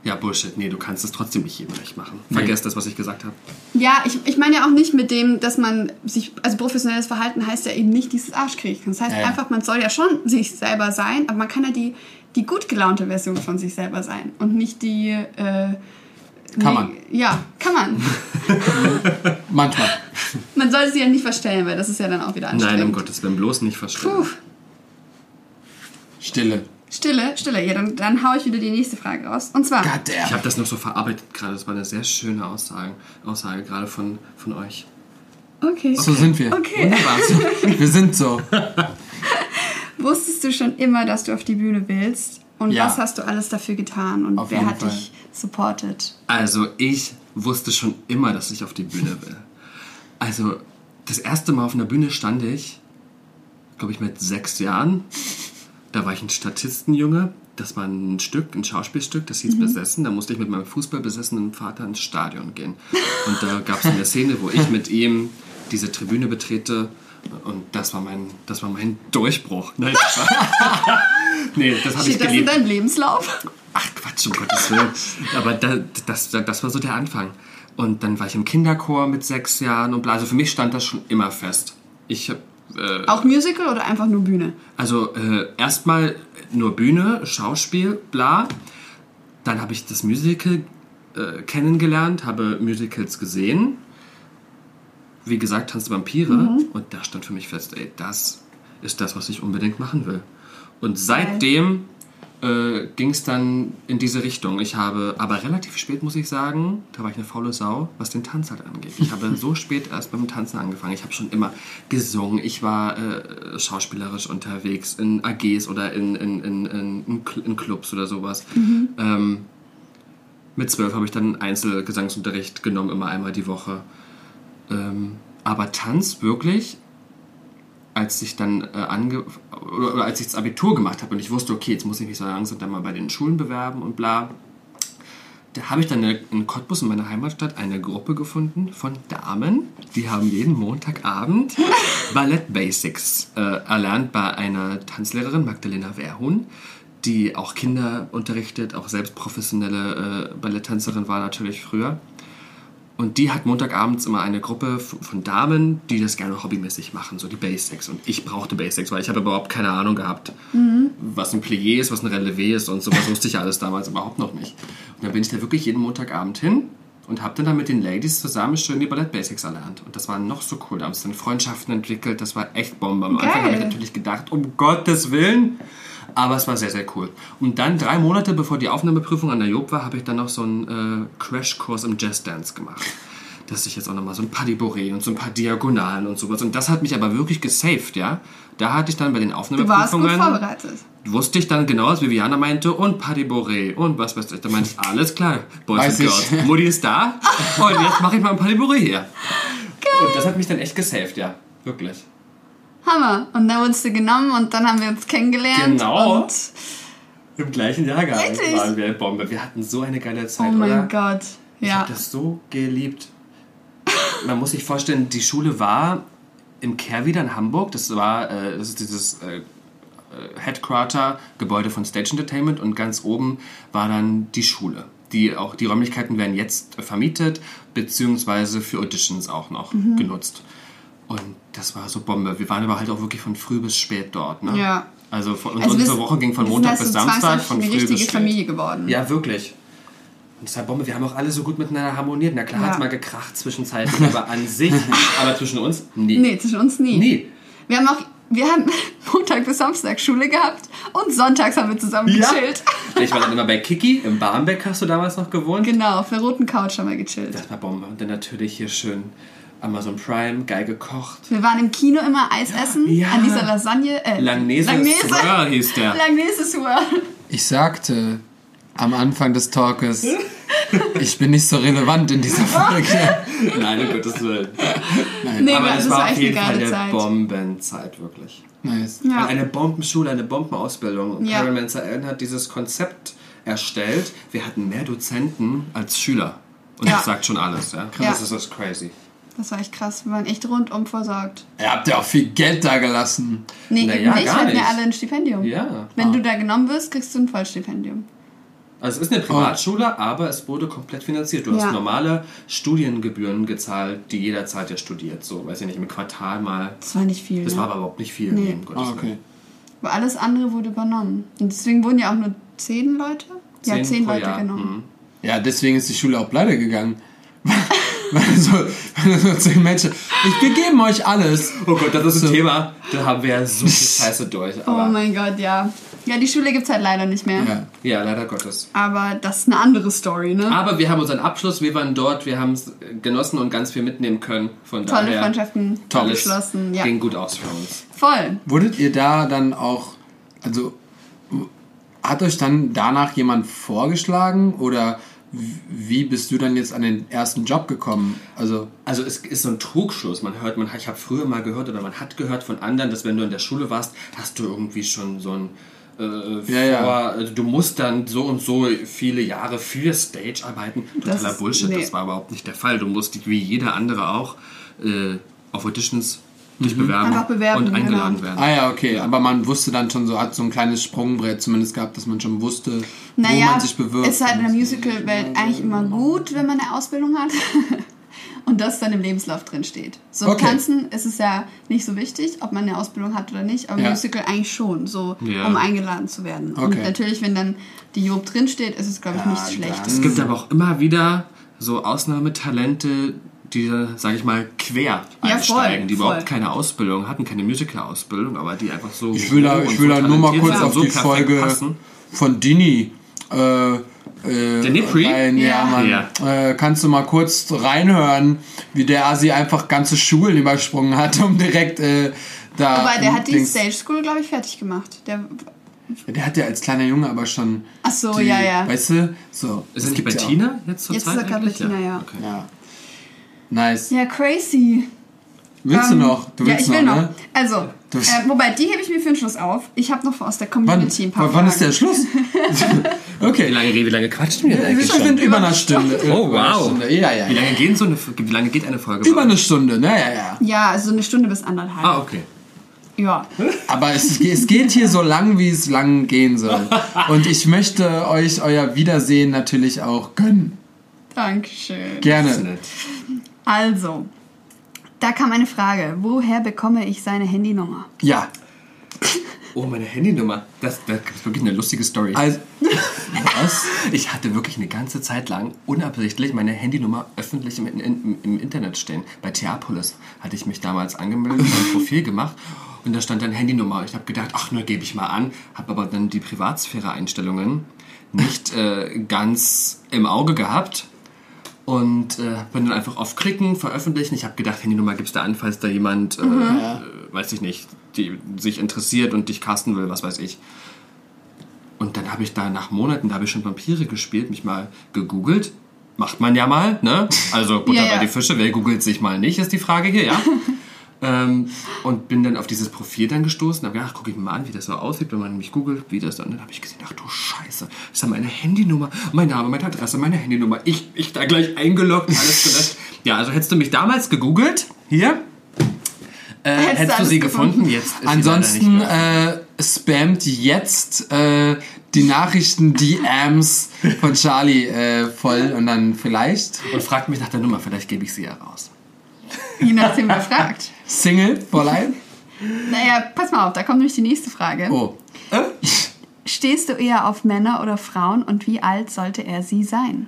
ja, Bullshit. Nee, du kannst es trotzdem nicht jedem recht machen. Vergesst das, was ich gesagt habe.
ja ich, ich meine ja auch nicht mit dem, dass man sich, also professionelles Verhalten heißt ja eben nicht dieses Arschkrieg. Das heißt
Ja, ja.
einfach, man soll ja schon sich selber sein, aber man kann ja die, die gut gelaunte Version von sich selber sein und nicht die... Äh,
Kann man.
Ja, kann man.
Manchmal.
Man sollte sie ja nicht verstellen, weil das ist ja dann auch wieder anstrengend.
Nein, um Gottes Willen, bloß nicht verstehen.
Puh.
Stille.
Stille, Stille. Ja, dann, dann hau ich wieder die nächste Frage raus. Und zwar,
God damn.
Ich habe das noch so verarbeitet gerade. Das war eine sehr schöne Aussage, Aussage gerade von, von euch.
okay.
So sind wir.
Okay.
Wunderbar.
Wir sind so.
Wusstest du schon immer, dass du auf die Bühne willst? Und
Ja.
was hast du alles dafür getan? Und
Auf
wer hat
Fall.
dich supported?
Also ich wusste schon immer, dass ich auf die Bühne will. Also das erste Mal auf einer Bühne stand ich, glaube ich, mit sechs Jahren. Da war ich ein Statistenjunge das war ein Stück, ein Schauspielstück, das hieß Besessen. Da musste ich mit meinem fußballbesessenen Vater ins Stadion gehen. Und da gab es eine Szene, wo ich mit ihm diese Tribüne betrete. Und das war mein, das war mein Durchbruch. Nein, nee das habe ich
Steht das in
geliebt.
deinem Lebenslauf?
Ach Quatsch, um Gottes Willen. Aber da, das, das war so der Anfang. Und dann war ich im Kinderchor mit sechs Jahren und bla. Also für mich stand das schon immer fest. Ich hab, äh,
Auch Musical oder einfach nur Bühne?
also äh, erstmal nur Bühne, Schauspiel, bla. Dann habe ich das Musical äh, kennengelernt, habe Musicals gesehen. Wie gesagt, Tanz der Vampire. Und da stand für mich fest, ey, das ist das, was ich unbedingt machen will. Und seitdem äh, ging es dann in diese Richtung. Ich habe, aber relativ spät muss ich sagen, da war ich eine faule Sau, was den Tanz halt angeht. Ich habe so spät erst beim Tanzen angefangen. Ich habe schon immer gesungen. Ich war äh, schauspielerisch unterwegs in AGs oder in, in, in, in, in Cl- in Clubs oder sowas. Ähm, mit zwölf habe ich dann Einzelgesangsunterricht genommen, immer einmal die Woche. Ähm, aber Tanz wirklich, als ich dann äh, ange oder, oder als ich das Abitur gemacht habe und ich wusste, okay, jetzt muss ich mich so langsam dann mal bei den Schulen bewerben und bla. Da habe ich dann in Cottbus in meiner Heimatstadt eine Gruppe gefunden von Damen, die haben jeden Montagabend Ballett Basics äh, erlernt bei einer Tanzlehrerin, Magdalena Wehrhuhn, die auch Kinder unterrichtet, auch selbst professionelle äh, Balletttänzerin war natürlich früher. Und die hat montagabends immer eine Gruppe von Damen, die das gerne hobbymäßig machen, so die Basics. Und ich brauchte Basics, weil ich habe überhaupt keine Ahnung gehabt, was ein Plié ist, was ein Relevé ist und sowas wusste ich alles damals überhaupt noch nicht. Und dann bin ich da wirklich jeden Montagabend hin und habe dann da mit den Ladies zusammen schön die Ballett Basics erlernt. Und das war noch so cool. Da haben sich dann Freundschaften entwickelt, das war echt Bombe. Am Anfang
Geil.
habe ich natürlich gedacht, um Gottes Willen. Aber es war sehr, sehr cool. Und dann drei Monate bevor die Aufnahmeprüfung an der Job war, habe ich dann noch so einen äh, Crashkurs im Jazzdance gemacht. Dass ich jetzt auch nochmal so ein paar Diboré und so ein paar Diagonalen und sowas. Und das hat mich aber wirklich gesaved, ja. Da hatte ich dann bei den
Du warst gut
Aufnahmeprüfungen,
vorbereitet.
wusste ich dann genau, was Viviana meinte, und Paddy Boré und was weiß ich. Da meinte ich, alles klar, Boys
Weiß
and
ich.
Girls. Mutti ist da und jetzt mache ich mal ein Paddy Boré hier. Und das hat mich dann echt gesaved, ja. Wirklich.
Hammer. Und dann wurdest du genommen und dann haben wir uns kennengelernt.
Genau.
Und,
Im gleichen Jahrgang
Richtig.
waren wir Bombe. Wir hatten so eine geile Zeit,
oh mein
oder?
Gott.
Ich
Ja.
habe das so geliebt. Man muss sich vorstellen, die Schule war im Kehrwieder in Hamburg. Das war äh, das ist dieses äh, äh, Headquarter, Gebäude von Stage Entertainment und ganz oben war dann die Schule. Die, auch, die Räumlichkeiten werden jetzt vermietet, beziehungsweise für Auditions auch noch genutzt. Und das war so Bombe. Wir waren aber halt auch wirklich von früh bis spät dort. Ne?
Ja.
Also, von,
Also
unsere Woche ging von Montag bis Samstag, von
eine
früh bis
richtige
spät.
Familie geworden.
Ja, wirklich. Und das war Bombe. Wir haben auch alle so gut miteinander harmoniert. Na klar
Ja.
hat es mal gekracht zwischenzeitlich, aber an sich, aber zwischen uns nie.
Nee, zwischen uns nie.
Nie.
Wir haben auch, wir haben Montag bis Samstag Schule gehabt und sonntags haben wir zusammen gechillt.
Ich war dann immer bei Kiki im Barmbek, hast du damals noch gewohnt?
Genau, auf der roten Couch haben wir gechillt.
Das war Bombe. Und dann natürlich hier schön Amazon Prime, geil gekocht.
Wir waren im Kino immer Eis essen
Ja.
an dieser Lasagne. Äh,
Langnese
Langnese.
Swirl hieß der.
Langnese Swirl.
Ich sagte am Anfang des Talkes, ich bin nicht so relevant in dieser Folge.
Nein, um Gottes Willen.
Nee,
aber
das
es
war
auf jeden
eine
Fall eine
Zeit.
Bombenzeit, wirklich.
Nice.
Ja.
eine Bombenschule, eine Bombenausbildung. Und
Ja.
Carol Manzer hat dieses Konzept erstellt. Wir hatten mehr Dozenten als Schüler. Und
Ja.
das sagt schon alles, ja.
Ja.
Das ist das crazy.
Das war echt krass. Wir waren echt rundum versorgt.
Ihr habt ja auch viel Geld da gelassen.
Nee,
Naja,
eben nicht.
gar
Wir hatten ja
nicht.
alle ein Stipendium.
Ja.
Wenn du da genommen wirst, kriegst du ein Vollstipendium.
Also es ist eine Privatschule, aber es wurde komplett finanziert. Du
Ja.
hast normale Studiengebühren gezahlt, die jederzeit ja studiert. So, weiß ich nicht, im Quartal mal.
Das war nicht viel.
Das
ne?
war aber überhaupt nicht viel.
Nee.
um Gottes
Ah, okay.
Willen.
Aber alles andere wurde übernommen. Und deswegen wurden ja auch nur zehn Leute? ja,
Zehn
zehn
pro
Leute
Jahr.
genommen.
Mhm.
Ja, deswegen ist die Schule auch pleite gegangen. Weil so, so zehn Menschen. Ich, wir geben euch alles.
Oh Gott, das ist ein Thema. Da haben wir ja so viel Scheiße durch.
Oh mein Gott, ja. Ja, die Schule gibt's halt leider nicht mehr.
Ja.
ja, leider Gottes.
Aber das ist eine andere Story, ne?
Aber wir haben unseren Abschluss, wir waren dort, wir haben es genossen und ganz viel mitnehmen können. Von
Tolle
daher
Freundschaften, toll geschlossen. Ja,
ging gut aus für uns.
voll.
Wurdet ihr da dann auch, also hat euch dann danach jemand vorgeschlagen oder wie bist du dann jetzt an den ersten Job gekommen? Also
Also es ist so ein Trugschluss. Man hört, man, ich habe früher mal gehört oder man hat gehört von anderen, dass wenn du in der Schule warst, hast du irgendwie schon so ein äh,
Ja, ja.
vor, also du musst dann so und so viele Jahre für Stage arbeiten.
Das
Totaler
ist-
Bullshit,
nee.
das war überhaupt nicht der Fall. Du musst dich wie jeder andere auch äh, auf Auditions dich bewerben
Einfach bewerben,
und eingeladen
genau.
werden.
Ah ja, okay, aber man wusste dann schon so, hat so ein kleines Sprungbrett zumindest gehabt, dass man schon wusste, wo
Naja,
man sich bewirbt.
ist halt in der Musical-Welt eigentlich immer gut, wenn man eine Ausbildung hat und das dann im Lebenslauf drin steht. So im
Okay.
Tanzen ist es ja nicht so wichtig, ob man eine Ausbildung hat oder nicht, aber im
Ja.
Musical eigentlich schon, so
Ja.
um eingeladen zu werden. Und
Okay.
natürlich, wenn dann die Job drin steht, ist es glaube ich
Ja,
nichts Schlechtes.
Es gibt aber auch immer wieder so Ausnahmetalente, die, sage ich mal, quer
Ja,
einsteigen,
voll,
die überhaupt
voll.
keine Ausbildung hatten, keine Musical-Ausbildung, aber die einfach so.
Ich will da, ich will da nur mal kurz auf
so
die Folge
passen.
von Dini. Äh, äh,
Der Nipri?
rein- Ja,
Ja.
Mann.
Ja.
Äh, kannst du mal kurz reinhören, wie der Asi einfach ganze Schulen übersprungen hat, um direkt äh, da.
Aber der hat die Stage School, glaube ich, fertig gemacht. Der,
Der hat ja als kleiner Junge aber schon.
ach so,
die,
ja, ja.
Weißt du? So.
Ist
das
er nicht bei
ja.
Tina jetzt zur
Jetzt
Zeit
ist er gerade bei? Tina, ja.
Okay.
Ja. Nice.
Ja, crazy.
Willst
Ähm,
du noch? Du
ja,
willst
ich will noch.
ne?
Also, äh, wobei, die hebe ich mir für den Schluss auf. Ich habe noch aus der
Wann,
Community ein paar
wann ist
Fragen.
der Schluss?
Wie
okay.
lange, wie lange quatschen wir denn
Wir
eigentlich
sind
schon?
über einer Stunde.
Oh,
eine
wow.
Stunde. Ja, ja,
Wie
ja.
lange, gehen so eine, wie lange geht eine Folge?
Über eine Stunde, ne? Ja, ja.
Ja, also eine Stunde bis anderthalb.
Ah, okay.
Ja.
Aber es, es geht hier so lang, wie es lang gehen soll. Und ich möchte euch euer Wiedersehen natürlich auch gönnen.
Dankeschön.
Das ist
Gerne.
Also, da kam eine Frage. Woher bekomme ich seine Handynummer?
Ja.
Oh, meine Handynummer. Das, das ist wirklich eine lustige Story.
Also, was?
Ich hatte wirklich eine ganze Zeit lang unabsichtlich meine Handynummer öffentlich im, im, im Internet stehen. Bei Theapolis hatte ich mich damals angemeldet, ein Profil gemacht und da stand dann Handynummer. Ich habe gedacht, ach, nur gebe ich mal an, habe aber dann die Privatsphäre-Einstellungen nicht äh, ganz im Auge gehabt und äh, bin dann einfach auf Klicken, veröffentlichen. Ich habe gedacht, Handynummer gibst du an, falls da jemand, äh, äh, weiß ich nicht, die sich interessiert und dich casten will, was weiß ich. Und dann habe ich da nach Monaten, da habe ich schon Vampire gespielt, mich mal gegoogelt. Macht man ja mal, ne? Also Butter
Ja, ja.
bei die Fische, wer googelt sich mal nicht, ist die Frage hier, ja? ähm, und bin dann auf dieses Profil dann gestoßen, habe gedacht, gucke ich mir mal an, wie das so aussieht, wenn man mich googelt, wie das dann. Dann habe ich gesehen, ach du Scheiße, das ist ja meine Handynummer, mein Name, meine Adresse, meine Handynummer. Ich, ich da gleich eingeloggt, alles gelöscht. Ja, also hättest du mich damals gegoogelt, hier, äh,
Hättest du
hättest du
alles
sie
gefunden.
gefunden, jetzt
Ansonsten äh, spammt jetzt äh, die Nachrichten DMs von Charlie äh, voll und dann vielleicht
Und fragt mich nach der Nummer, vielleicht gebe ich sie ja raus.
Je nachdem, wer fragt.
Single life.
Naja, pass mal auf, da kommt nämlich die nächste Frage.
Oh.
Stehst du eher auf Männer oder Frauen und wie alt sollte er sie sein?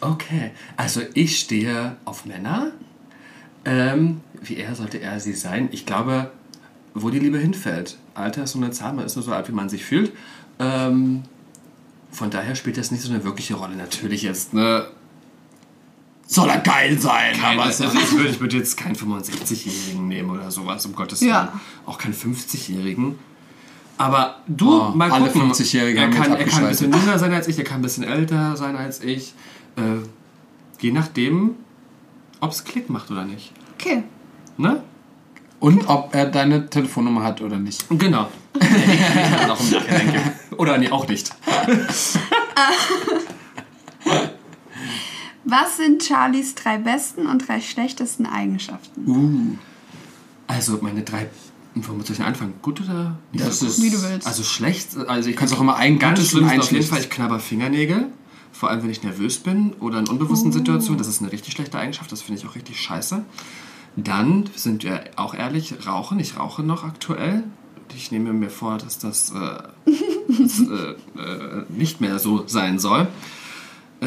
Okay, also ich stehe auf Männer. Ähm, wie er sollte er sie sein? Ich glaube, wo die Liebe hinfällt. Alter ist so eine Zahl, man ist nur so alt, wie man sich fühlt. Ähm, von daher spielt das nicht so eine wirkliche Rolle. Natürlich jetzt, ne?
Soll er geil sein,
Keine,
aber
also
es
ich würde ich würd jetzt keinen 65-Jährigen nehmen oder sowas, um Gottes Willen.
Ja.
Auch keinen 50-Jährigen. Aber du,
Oh,
mal
alle
gucken.
50-Jährigen
er
haben
kann, er kann ein bisschen jünger sein als ich, er kann ein bisschen älter sein als ich. Äh, je nachdem, ob es Klick macht oder nicht.
Okay.
Ne?
Und ob er deine Telefonnummer hat oder nicht.
Genau. ich Nachhinein denke. Oder nee, auch nicht.
Was sind Charlies drei besten und drei schlechtesten Eigenschaften?
Also meine drei. Wo muss ich anfangen? Gut oder nicht
Das
so
ist-
Wie du willst.
Also schlecht, also ich
Kannst auch immer ein
ganz schlimm auf jeden
schlechtes.
Fall, ich knabber Fingernägel. Vor allem, wenn ich nervös bin oder in unbewussten Situationen. Das ist eine richtig schlechte Eigenschaft. Das finde ich auch richtig scheiße. Dann sind wir auch ehrlich, rauchen. Ich rauche noch aktuell. Ich nehme mir vor, dass das, äh, das äh, äh, nicht mehr so sein soll. Äh,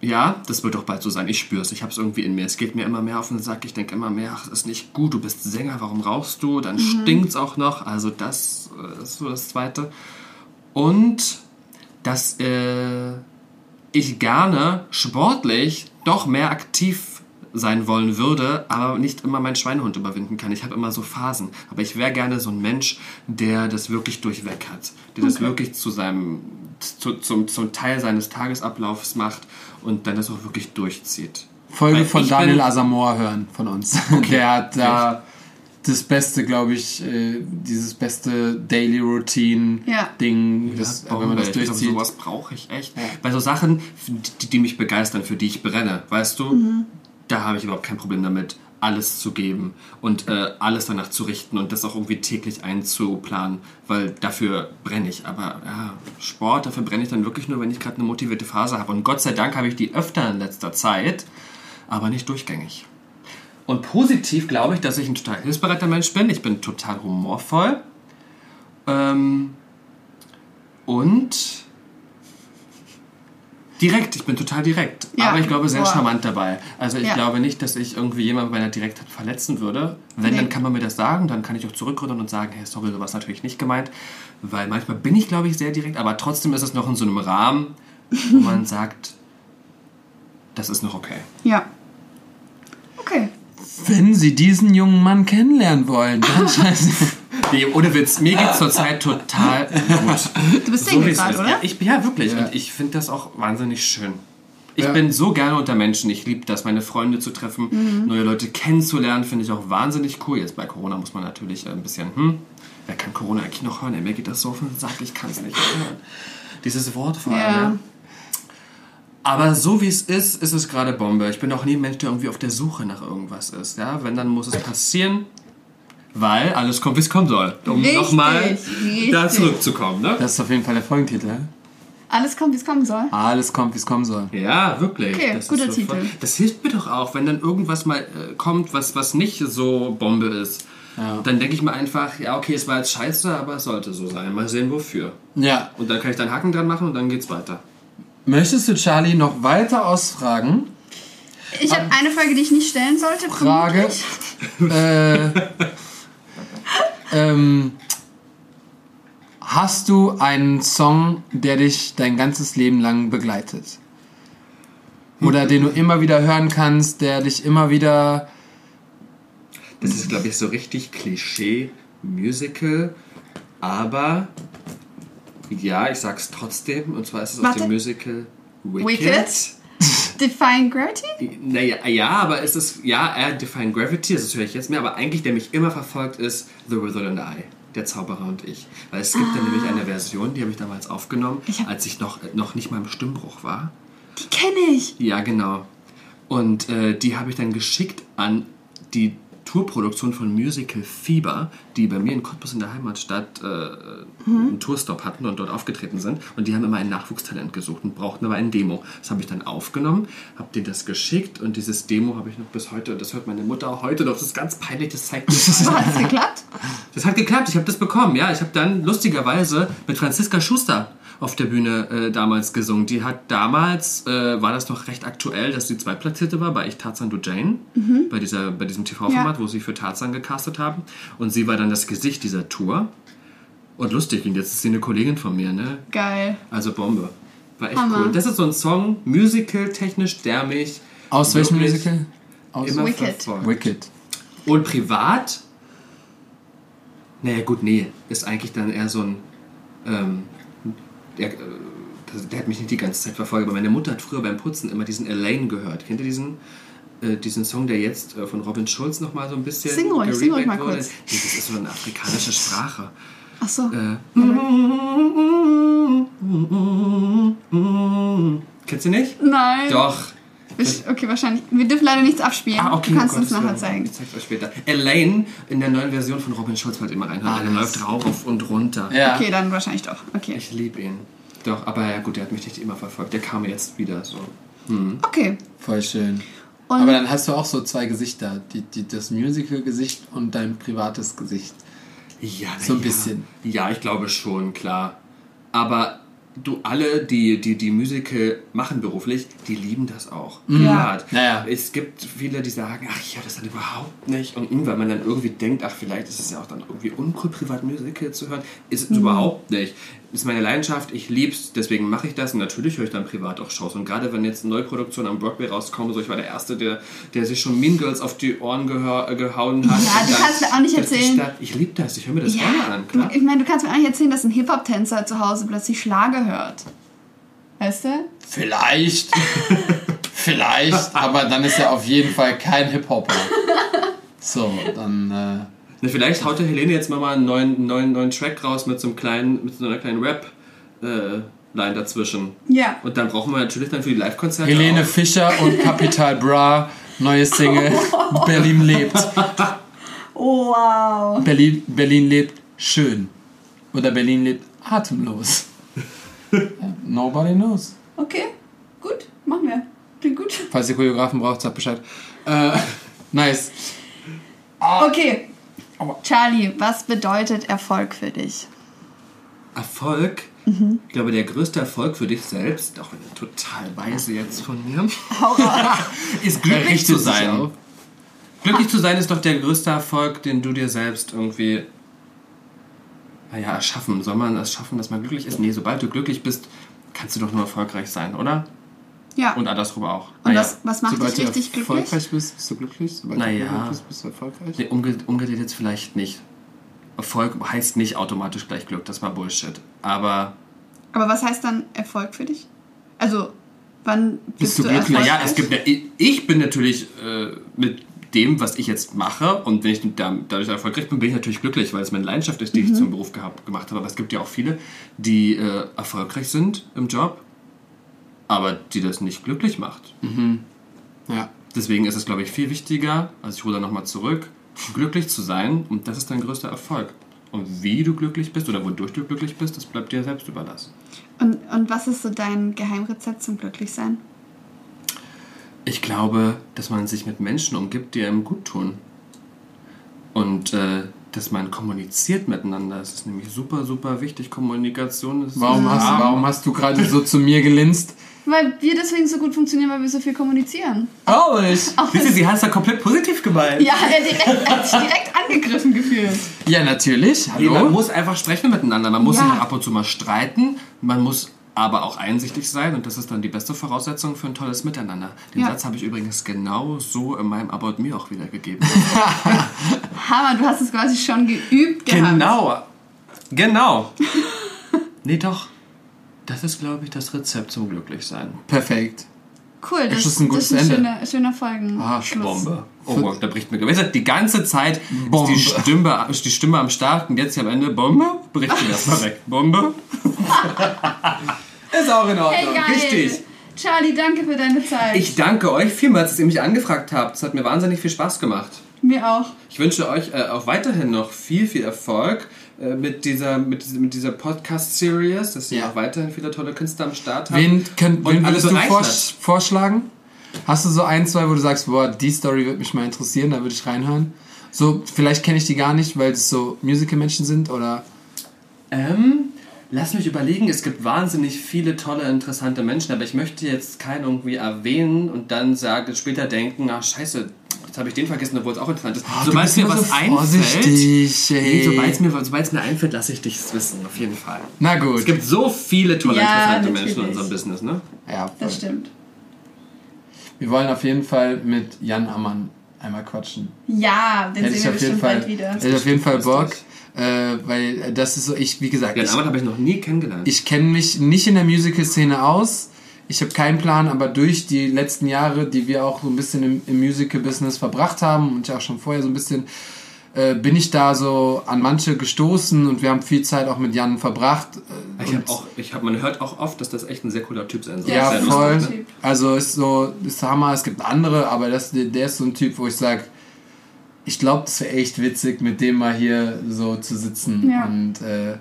ja, das wird auch bald so sein. Ich spüre es. Ich habe es irgendwie in mir. Es geht mir immer mehr auf den Sack. Ich denke immer mehr, ach, das ist nicht gut. Du bist Sänger, warum rauchst du? Dann stinkt es auch noch. Also das äh, ist so das Zweite. Und dass äh, ich gerne sportlich doch mehr aktiv sein wollen würde, aber nicht immer meinen Schweinehund überwinden kann. Ich habe immer so Phasen. Aber ich wäre gerne so ein Mensch, der das wirklich durchweg hat. Der das wirklich zu seinem, zu, zum, zum Teil seines Tagesablaufs macht und dann das auch wirklich durchzieht.
Folge
Weil
von Daniel Asamoah hören von uns. Der hat da das beste, glaube ich, äh, dieses beste Daily Routine
Ja.
Ding, das,
Ja,
wenn man das.
Ich glaub,
durchzieht.
sowas brauche ich echt. Bei so Sachen, die, die mich begeistern, für die ich brenne, weißt du,
Mhm.
da habe ich überhaupt kein Problem damit, alles zu geben und äh, alles danach zu richten und das auch irgendwie täglich einzuplanen, weil dafür brenne ich. Aber ja, Sport, dafür brenne ich dann wirklich nur, wenn ich gerade eine motivierte Phase habe. Und Gott sei Dank habe ich die öfter in letzter Zeit, aber nicht durchgängig. Und positiv glaube ich, dass ich ein total hilfsbereiter Mensch bin. Ich bin total humorvoll. Ähm, und direkt, ich bin total direkt.
Ja,
aber ich glaube, sehr
boah.
charmant dabei. Also ich
Ja.
glaube nicht, dass ich irgendwie jemanden bei einer Direktheit verletzen würde. Wenn,
Nee.
dann kann man mir das sagen, dann kann ich auch zurückrudern und sagen, hey, sorry, so war es natürlich nicht gemeint. Weil manchmal bin ich, glaube ich, sehr direkt, aber trotzdem ist es noch in so einem Rahmen, wo man sagt, das ist noch okay.
Ja. Okay.
Wenn Sie diesen jungen Mann kennenlernen wollen, dann scheiße.
Nee, ohne Witz, mir geht's zurzeit total gut.
Du bist
So
gerade, oder?
Ja, ich, ja wirklich.
Ja.
Und ich finde das auch wahnsinnig schön. Ich
Ja.
bin so gerne unter Menschen. Ich liebe das, meine Freunde zu treffen,
Mhm.
neue Leute kennenzulernen, finde ich auch wahnsinnig cool. Jetzt bei Corona muss man natürlich ein bisschen, hm, wer kann Corona eigentlich noch hören? Ey, mir geht das so auf den Sack, ich kann es nicht hören. Dieses Wort vor allem. Aber so wie es ist, ist es gerade Bombe. Ich bin auch nie ein Mensch, der irgendwie auf der Suche nach irgendwas ist. Ja? Wenn, dann muss es passieren, weil alles kommt, wie es kommen soll. Um nochmal da zurückzukommen. Ne?
Das ist auf jeden Fall der Folgentitel.
Alles kommt, wie es kommen soll.
Alles kommt, wie es kommen soll.
Ja, wirklich.
Okay,
das
guter
ist so
Titel.
voll- Das hilft mir doch auch, wenn dann irgendwas mal äh, kommt, was, was nicht so Bombe ist.
Ja.
Dann denke ich mir einfach, ja, okay, es war jetzt scheiße, aber es sollte so sein. Mal sehen, wofür.
Ja.
Und dann kann ich da einen Haken dran machen und dann geht's weiter.
Möchtest du Charlie noch weiter ausfragen?
Ich habe eine Frage, die ich nicht stellen sollte.
Frage. äh, ähm, hast du einen Song, der dich dein ganzes Leben lang begleitet? Oder den du immer wieder hören kannst, der dich immer wieder.
Das ist, glaube ich, so richtig Klischee-Musical, aber ja, ich sag's trotzdem, und zwar ist es aus
Warte.
dem Musical Wicked.
Wicked? Define Gravity?
Naja, ja, aber es ist, ja, er Define Gravity, das höre ich jetzt mehr, aber eigentlich, der mich immer verfolgt, ist The Wizard and I, der Zauberer und ich. Weil es gibt dann nämlich eine Version, die habe ich damals aufgenommen,
Ich
als ich noch, noch nicht mal im Stimmbruch war.
Die kenne ich.
Ja, genau. Und äh, die habe ich dann geschickt an die Tourproduktion von Musical Fieber, die bei mir in Cottbus in der Heimatstadt äh, einen Tourstop hatten und dort aufgetreten sind. Und die haben immer ein Nachwuchstalent gesucht und brauchten aber ein Demo. Das habe ich dann aufgenommen, habe denen das geschickt und dieses Demo habe ich noch bis heute, und das hört meine Mutter heute noch, das ist ganz peinlich, das zeigt mir
So hat es geklappt?
das hat geklappt, ich habe das bekommen, ja. Ich habe dann lustigerweise mit Franziska Schuster auf der Bühne äh, damals gesungen. Die hat damals, äh, war das noch recht aktuell, dass sie zweitplatzierte war bei Ich Tarzan Du Jane, bei, dieser, bei diesem TV-Format,
Ja.
wo sie für Tarzan gecastet haben. Und sie war dann das Gesicht dieser Tour. Und lustig, und jetzt ist sie eine Kollegin von mir, ne?
Geil.
Also Bombe. War echt
Hammer.
cool. Das ist so ein Song, musical-technisch, der mich
Aus welchem Musical? Aus
immer
Wicked.
verfolgt.
Wicked.
Und privat? Naja, gut, nee. Ist eigentlich dann eher so ein. Ähm, der, äh, der hat mich nicht die ganze Zeit verfolgt, aber meine Mutter hat früher beim Putzen immer diesen Elaine gehört. Kennt ihr diesen? äh, Diesen Song, der jetzt äh, von Robin Schulz nochmal so ein bisschen.
Sing ruhig, sing ruhig mal
wurde?
kurz.
Nee, das ist so eine afrikanische Sprache.
Ach so.
Äh, Kennst du nicht?
Nein.
Doch.
Ich- Okay, wahrscheinlich. Wir dürfen leider nichts abspielen.
Ah, okay,
du kannst
um
uns
Gottes
nachher zeigen.
Ich zeig's euch später. Elaine in der neuen Version von Robin Schulz wollt ihr immer reinhören.
Ah, das-
läuft rauf und runter.
Ja.
Okay, dann wahrscheinlich doch. Okay.
Ich liebe ihn. Doch, aber ja gut, der hat mich nicht immer verfolgt. Der kam jetzt wieder so.
Okay.
Voll schön.
Und
Aber dann hast du auch so zwei Gesichter. Die, die, das Musical-Gesicht und dein privates Gesicht.
Ja,
So ein
ja.
bisschen.
Ja, ich glaube schon, klar. Aber du alle, die, die die Musical machen beruflich, die lieben das auch. Privat.
Naja.
Es gibt viele, die sagen, ach, ich höre das dann überhaupt nicht. Und weil man dann irgendwie denkt, ach, vielleicht ist es ja auch dann irgendwie uncool, privat Musical zu hören. Ist es überhaupt nicht. Ist meine Leidenschaft, ich lieb's, deswegen mache ich das. Und natürlich höre ich dann privat auch Shows. Und gerade wenn jetzt Neuproduktionen am Broadway rauskommen, so ich war der Erste, der, der sich schon Mean Girls auf die Ohren gehör, äh, gehauen hat.
Ja, du
dann-
kannst mir auch nicht erzählen-
Stadt- Ich liebe das, ich höre mir das gerne
ja,
an, klar.
ich meine, du kannst mir auch nicht erzählen, dass ein Hip-Hop-Tänzer zu Hause plötzlich Schlager hört. Weißt du?
Vielleicht. Vielleicht. Aber dann ist er auf jeden Fall kein Hip-Hopper. So, dann. Äh,
Na, vielleicht haut der Helene jetzt mal, mal einen neuen, neuen, neuen Track raus mit so einem kleinen, mit so einer kleinen Rap-Line dazwischen.
Ja.
Und dann brauchen wir natürlich dann für die Live-Konzerte
Helene
auch-
Fischer und Capital Bra, neue Single. Berlin lebt.
Oh, wow.
Berlin, Berlin lebt schön. Oder Berlin lebt atemlos. Nobody knows.
Okay, gut, machen wir. Klingt gut.
Falls ihr Choreografen braucht, sagt Bescheid. Äh, nice.
Okay. Charlie, was bedeutet Erfolg für dich?
Erfolg,
Mhm.
ich glaube, der größte Erfolg für dich selbst, auch wenn total weise jetzt von mir, ist glücklich zu sein. Glücklich zu sein ist doch der größte Erfolg, den du dir selbst irgendwie, naja, erschaffen. Soll man es schaffen, dass man glücklich ist? Nee, sobald du glücklich bist, kannst du doch nur erfolgreich sein, oder?
Ja.
Und andersrum auch.
Und
Naja.
was, was macht
Sobald
dich richtig glücklich?
erfolgreich bist, bist du glücklich. Sobald
Naja.
du glücklich bist, bist du erfolgreich.
Nee, umge umgedreht jetzt vielleicht nicht. Erfolg heißt nicht automatisch gleich Glück, das war Bullshit. Aber
Aber was heißt dann Erfolg für dich? Also, wann bist,
Bist du
du
glücklich?
erfolgreich?
Naja, es gibt ja, ich bin natürlich äh, mit dem, was ich jetzt mache und wenn ich da, dadurch erfolgreich bin, bin ich natürlich glücklich, weil es meine Leidenschaft ist, die ich zum Beruf gehabt, gemacht habe. Aber es gibt ja auch viele, die äh, erfolgreich sind im Job, aber die das nicht glücklich macht.
Ja.
Deswegen ist es, glaube ich, viel wichtiger, also ich hole da nochmal zurück, glücklich zu sein und das ist dein größter Erfolg. Und wie du glücklich bist oder wodurch du glücklich bist, das bleibt dir selbst überlassen.
Und, und was ist so dein Geheimrezept zum Glücklichsein?
Ich glaube, dass man sich mit Menschen umgibt, die einem gut tun. Und äh, dass man kommuniziert miteinander. Das ist nämlich super, super wichtig. Kommunikation ist
Warum, hast, warum hast du gerade so zu mir gelinst?
Weil wir deswegen so gut funktionieren, weil wir so viel kommunizieren.
Siehst du, sie hat es da komplett positiv gemeint.
Ja, er, direkt, hat sich direkt angegriffen gefühlt.
Ja, natürlich.
Nee, man
Hallo?
muss einfach sprechen miteinander. Man muss
Ja.
sich ab und zu mal streiten. Man muss aber auch einsichtig sein. Und das ist dann die beste Voraussetzung für ein tolles Miteinander. Den
Ja.
Satz habe ich übrigens genau so in meinem About Me auch wiedergegeben.
Hammer, du hast es quasi schon geübt gehabt.
Genau. Genau. nee, doch. Das ist, glaube ich, das Rezept zum Glücklichsein.
Perfekt.
Cool, das,
Das ist ein gutes
das ist ein
Ende.
schöner, schöner Folgen.
Ah,
Schluss.
Bombe. Oh Gott, da bricht mir gewesen. Die ganze Zeit
Bombe.
ist die Stimme, ist die Stimme am Start und jetzt hier am Ende Bombe, bricht mir erstmal weg. Bombe.
Ist auch in Ordnung.
Hey, geil.
richtig.
Charlie, danke für deine Zeit.
Ich danke euch vielmals, dass ihr mich angefragt habt. Es hat mir wahnsinnig viel Spaß gemacht.
Mir auch.
Ich wünsche euch äh, auch weiterhin noch viel, viel Erfolg äh, mit dieser, mit, dieser- mit dieser Podcast-Series, dass ihr
Ja.
auch weiterhin viele tolle Künstler am Start habt.
Wen, könnt,
Und
wen
alle
würdest du vors vorschlagen? Hast du so ein, zwei, wo du sagst, boah, die Story würde mich mal interessieren, da würde ich reinhören? So, vielleicht kenne ich die gar nicht, weil es so Musical-Menschen sind oder.
Ähm, lass mich überlegen, es gibt wahnsinnig viele tolle, interessante Menschen, aber ich möchte jetzt keinen irgendwie erwähnen und dann sagen, später denken, ach scheiße, jetzt habe ich den vergessen, obwohl es auch interessant ist.
Du
sobald
bist
mir was
so
einfällt, nee, sobald es mir, sobald's mir einfällt, lasse ich dich wissen, auf jeden Fall.
Na gut.
Es gibt so viele tolle,
Ja,
interessante
natürlich.
Menschen in unserem Business, ne?
ja, voll.
Das stimmt.
Wir wollen auf jeden Fall mit Jan Ammann einmal quatschen.
Ja, den
Hätte ich
sehen wir
auf jeden
bestimmt
Fall,
bald wieder.
hätte ich auf jeden Fall. Bock, äh, weil das ist so, ich, wie gesagt, ich,
Arbeit habe ich noch nie kennengelernt.
ich kenne mich nicht in der Musical-Szene aus. Ich habe keinen Plan, aber durch die letzten Jahre, die wir auch so ein bisschen im, im Musical-Business verbracht haben und ja auch schon vorher so ein bisschen, äh, bin ich da so an manche gestoßen und wir haben viel Zeit auch mit Jan verbracht. Äh,
ich
und-
habe auch, ich hab, man hört auch oft, dass das echt ein sehr cooler Typ sein soll.
Ja, voll.
lustig, ne?
Also ist so, ist Hammer. Es gibt andere, aber das, der ist so ein Typ, wo ich sage, ich glaube, das wäre echt witzig, mit dem mal hier so zu sitzen
Ja.
und äh,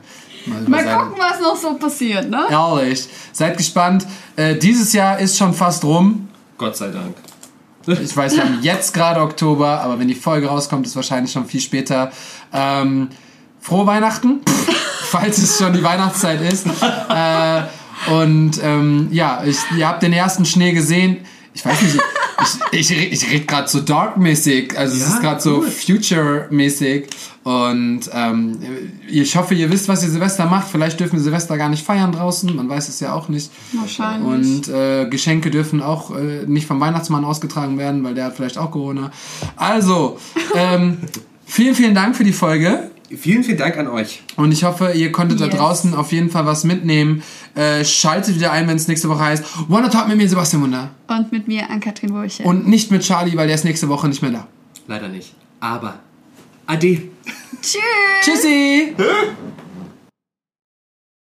mal,
Mal
seine-
gucken, was noch so passiert, ne?
Ehrlich, seid gespannt. Äh, dieses Jahr ist schon fast rum.
Gott sei Dank.
Ich weiß, wir haben jetzt gerade Oktober, aber wenn die Folge rauskommt, ist wahrscheinlich schon viel später. Ähm, frohe Weihnachten, falls es schon die Weihnachtszeit ist. Äh, und ähm, ja, ich, ihr habt den ersten Schnee gesehen. Ich weiß nicht, ich, ich, ich rede gerade so dark-mäßig, also es
Ja,
ist gerade so future-mäßig. Und ähm, ich hoffe, ihr wisst, was ihr Silvester macht. Vielleicht dürfen wir Silvester gar nicht feiern draußen, man weiß es ja auch nicht.
Wahrscheinlich.
Und äh, Geschenke dürfen auch äh, nicht vom Weihnachtsmann ausgetragen werden, weil der hat vielleicht auch Corona. Also, ähm, vielen, vielen Dank für die Folge.
Vielen, vielen Dank an euch.
Und ich hoffe, ihr konntet da
Yes.
draußen auf jeden Fall was mitnehmen. Äh, schaltet wieder ein, wenn es nächste Woche heißt Wanna Talk mit mir, Sebastian Wunder.
Und mit mir, Ann-Kathrin Wurche.
Und nicht mit Charlie, weil der ist nächste Woche nicht mehr da.
Leider nicht. Aber Ade.
Tschüss.
Tschüssi!